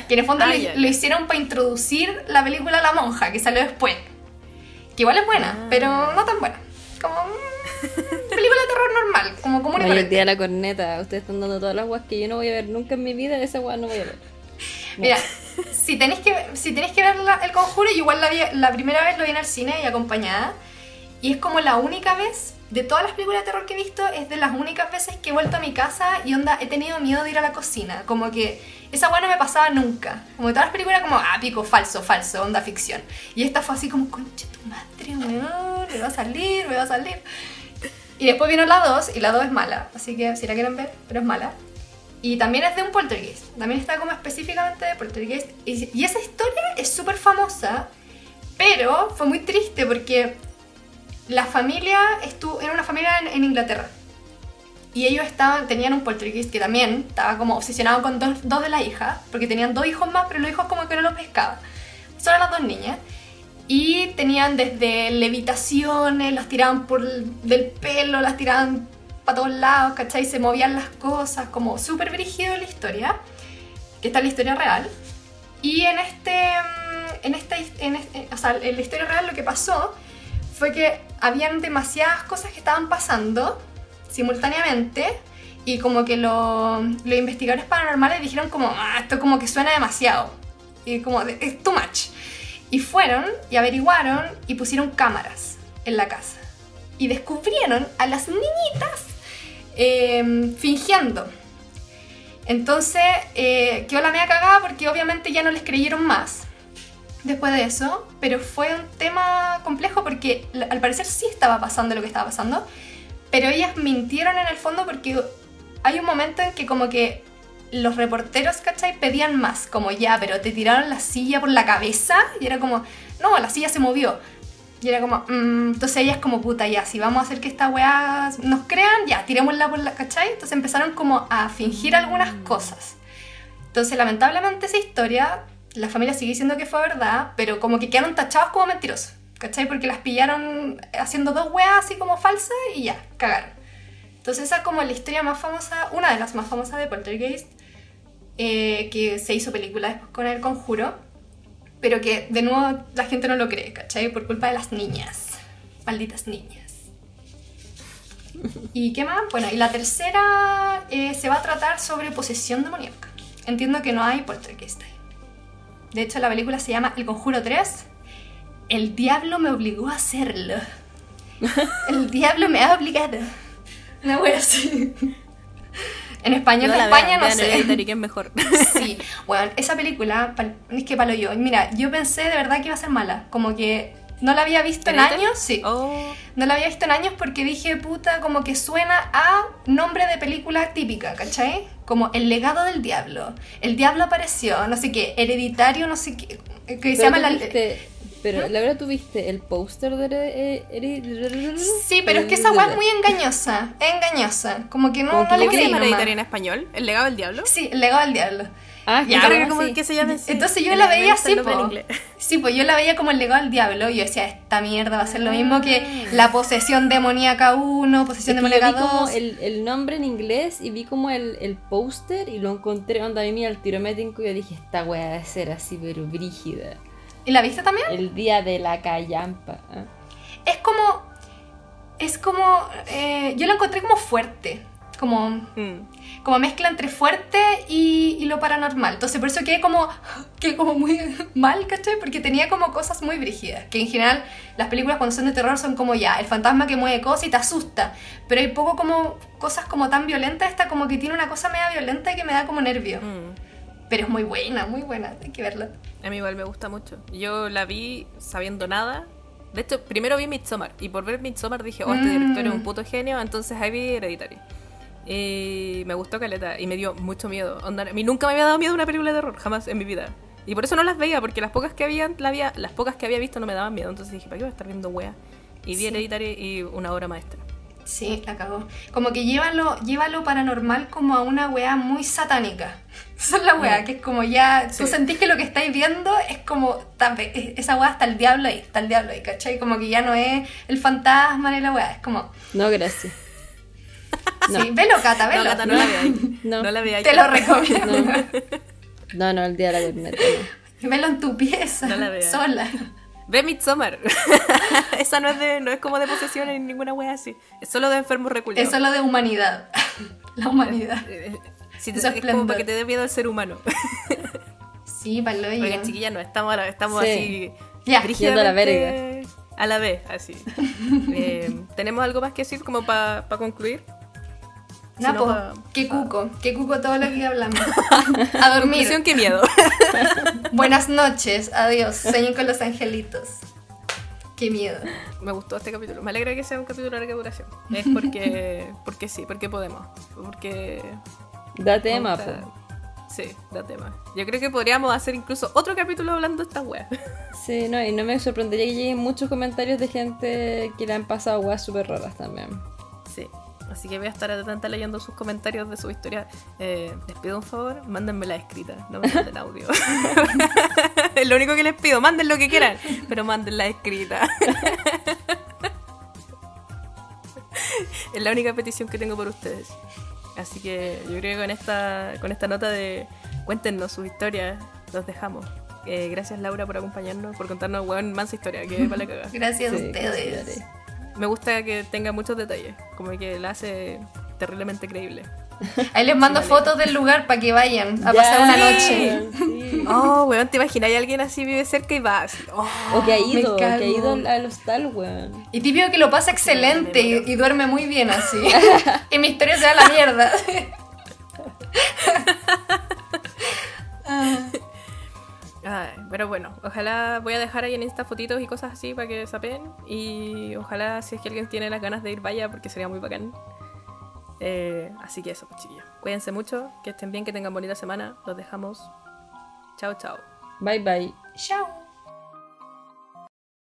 Que en el fondo lo, lo hicieron para introducir la película La monja, que salió después. Que igual es buena, Ah. pero no tan buena. Como mm, película de terror normal, como común y corriente. tía la corneta. Ustedes están dando todas las guas que yo no voy a ver nunca en mi vida. Esa guas no voy a ver. [laughs] Mira, si tenéis que, si tenéis que ver la- El Conjuro, yo igual la, vi, la primera vez lo vi en el cine y acompañada. Y es como la única vez, de todas las películas de terror que he visto, es de las únicas veces que he vuelto a mi casa y onda, he tenido miedo de ir a la cocina. Como que esa weá no me pasaba nunca. Como que todas las películas como, ah, pico, falso, falso, onda ficción. Y esta fue así como, conche tu madre, weón, me va a salir, me va a salir. Y después vino la 2 y la 2 es mala, así que si la quieren ver, pero es mala. Y también es de un poltergeist. También está como específicamente de poltergeist. Y, y esa historia es súper famosa, pero fue muy triste porque la familia estuvo, era una familia en, Inglaterra. Y ellos estaban, tenían un poltergeist que también estaba como obsesionado con dos, dos de las hijas, porque tenían dos hijos más, pero los hijos como que no los pescaban. Solo las dos niñas. Y tenían desde levitaciones, las tiraban por el- del pelo, las tiraban para todos lados, ¿cachai? Se movían las cosas, como súper brígido la historia, que está la historia real. Y en este, mm, en esta, o sea, en la historia real lo que pasó fue que habían demasiadas cosas que estaban pasando simultáneamente Y como que lo- los investigadores paranormales dijeron como, "Ah, esto como que suena demasiado. Y como, es too much. Y fueron y averiguaron y pusieron cámaras en la casa. Y descubrieron a las niñitas eh, fingiendo. Entonces eh, quedó la media cagada porque obviamente ya no les creyeron más después de eso, pero fue un tema complejo porque al parecer sí estaba pasando lo que estaba pasando, pero ellas mintieron en el fondo porque hay un momento en que como que los reporteros, ¿cachai? Pedían más, como ya, pero te tiraron la silla por la cabeza y era como, no, la silla se movió. Y era como, mm, entonces ellas como puta, ya, si vamos a hacer que esta weá nos crean, ya, tirémosla por la, ¿cachai? Entonces empezaron como a fingir algunas cosas. Entonces, lamentablemente esa historia, la familia sigue diciendo que fue verdad, pero como que quedaron tachados como mentirosos, ¿cachai? Porque las pillaron haciendo dos weas así como falsas y ya, cagaron. Entonces esa es como la historia más famosa, una de las más famosas de Poltergeist, eh, que se hizo película después con El Conjuro, pero que de nuevo la gente no lo cree, ¿cachai? Por culpa de las niñas, malditas niñas. ¿Y qué más? Bueno, y la tercera eh, se va a tratar sobre posesión demoníaca. Entiendo que no hay poltergeist ahí. De hecho, la película se llama El Conjuro 3. El diablo me obligó a hacerlo. [laughs] El diablo me ha obligado. Una wea así. En español la España vean, no vean sé. Hereditary, que es mejor. [laughs] Sí, bueno, esa película, es que palo yo. Mira, yo pensé de verdad que iba a ser mala. Como que no la había visto en años, sí. Oh, No la había visto en años porque dije, puta, como que suena a nombre de película típica, ¿cachai? Como El legado del diablo. El diablo apareció, no sé qué, hereditario, no sé qué. Que se Pero llama tú la. viste- Pero Laura, ¿tú viste el póster de... Here- Here- Sí, pero es que esa weá es muy engañosa. Engañosa. Como que no, no le ¿Cómo se creí. llama. Hereditary en español? ¿El legado del diablo? Sí, el legado del diablo. Ah, Ya, claro, como sí. que se llama así. Entonces yo la veía así, po. [laughs] Sí, pues yo la veía como el legado del diablo y yo decía, esta mierda va a ser lo mismo que la posesión demoníaca 1, posesión demoníaca vi como 2. el, el nombre en inglés y vi como el, el póster y lo encontré, onda a mí al tiro médico y yo dije, esta wea debe ser así, pero brígida. ¿Y la viste también? El día de la callampa. ¿ah? Es como. Es como. eh, yo la encontré como fuerte. Como. Mm. Como mezcla entre fuerte y, y lo paranormal. Entonces por eso quedé como. [laughs] Quedé como muy [laughs] mal, ¿cachai? Porque tenía como cosas muy brígidas. Que en general las películas cuando son de terror son como ya, el fantasma que mueve cosas y te asusta. Pero hay poco como cosas como tan violentas. Esta como que tiene una cosa media violenta y que me da como nervio. Mm. Pero es muy buena, muy buena. Hay que verla. A mí igual me gusta mucho. Yo la vi sabiendo nada. De hecho, primero vi Midsommar. Y por ver Midsommar dije, oh, este Mm. director es un puto genio. Entonces ahí vi Hereditary. Y me gustó Caleta. Y me dio mucho miedo. Onda, a mí nunca me había dado miedo una película de terror. Jamás en mi vida. Y por eso no las veía. Porque las pocas que había, la había, las pocas que había visto no me daban miedo. Entonces dije, ¿para qué voy a estar viendo wea? Y vi Sí. Hereditary y una obra maestra. Sí, la cagó. Como que llévalo, llévalo paranormal como a una weá muy satánica. [laughs] Esa es la weá, Mm. que es como ya. Tú Sí. sentís que lo que estáis viendo es como. Esa weá está el diablo ahí, está el diablo ahí, ¿cachai? Como que ya no es el fantasma ni la weá, es como. No, gracias. [laughs] No. Sí, velo, Cata, velo. No, Cata, no la veáis. [laughs] No. No la veáis. Te lo recomiendo. No, no, el día de la no. Velo en tu pieza, No la veas. sola. Ve Midsommar. [laughs] Esa no es, de, no es como de posesión ni ninguna wea así. Es solo de enfermos reculeados. Es solo de humanidad. La humanidad. Eh, si te- es como para que te dé miedo al ser humano. Sí, palo Oigan, chiquillas, no estamos, a la- estamos Sí. así. Ya. Yendo a la brígidamente A la vez, así. Eh, ¿Tenemos algo más que decir como para concluir? Nah, Si no, po, pa- qué cuco, qué cuco todo lo que hablamos. [laughs] A dormir. Conclusión, qué miedo. [laughs] Buenas noches, adiós. Sueñen con los angelitos. Qué miedo. Me gustó este capítulo. Me alegra que sea un capítulo de larga duración. Es [laughs] porque, porque sí, porque podemos. Porque. Da tema, po. Sí, da tema. Yo creo que podríamos hacer incluso otro capítulo hablando de estas weas. Sí, no, y no me sorprendería que lleguen muchos comentarios de gente que le han pasado weas súper raras también. Sí. Así que voy a estar atenta leyendo sus comentarios de su historia. Eh, les pido un favor, mándenmela escrita, no me manden audio. [laughs] es lo único que les pido, manden lo que quieran, pero mándenla escrita. es la única petición que tengo por ustedes. Así que yo creo que con esta, con esta nota de cuéntenos sus historias, los dejamos. Eh, gracias Laura por acompañarnos, por contarnos, weón, mansa historia, que para la cagada. Gracias a Sí, ustedes. consideré. Me gusta que tenga muchos detalles, como que la hace terriblemente creíble. [laughs] Ahí les mando fotos del lugar para que vayan a Ya, pasar una sí. noche. Sí. Oh, weón, ¿te imaginas? Hay alguien así vive cerca y va así. Oh. O que ha Me ido, que ha ido al, al hostal, weón. Y típico que lo pasa excelente y, y duerme muy bien así. [laughs] y mi historia se da la mierda. [laughs] Ay, pero bueno, ojalá voy a dejar ahí en Insta fotitos y cosas así para que sapen. Y ojalá si es que alguien tiene las ganas de ir, vaya, porque sería muy bacán. Eh, así que eso, pues chiquillos. Cuídense mucho, que estén bien, que tengan bonita semana. Los dejamos. Chao, chao. Bye bye. Chao.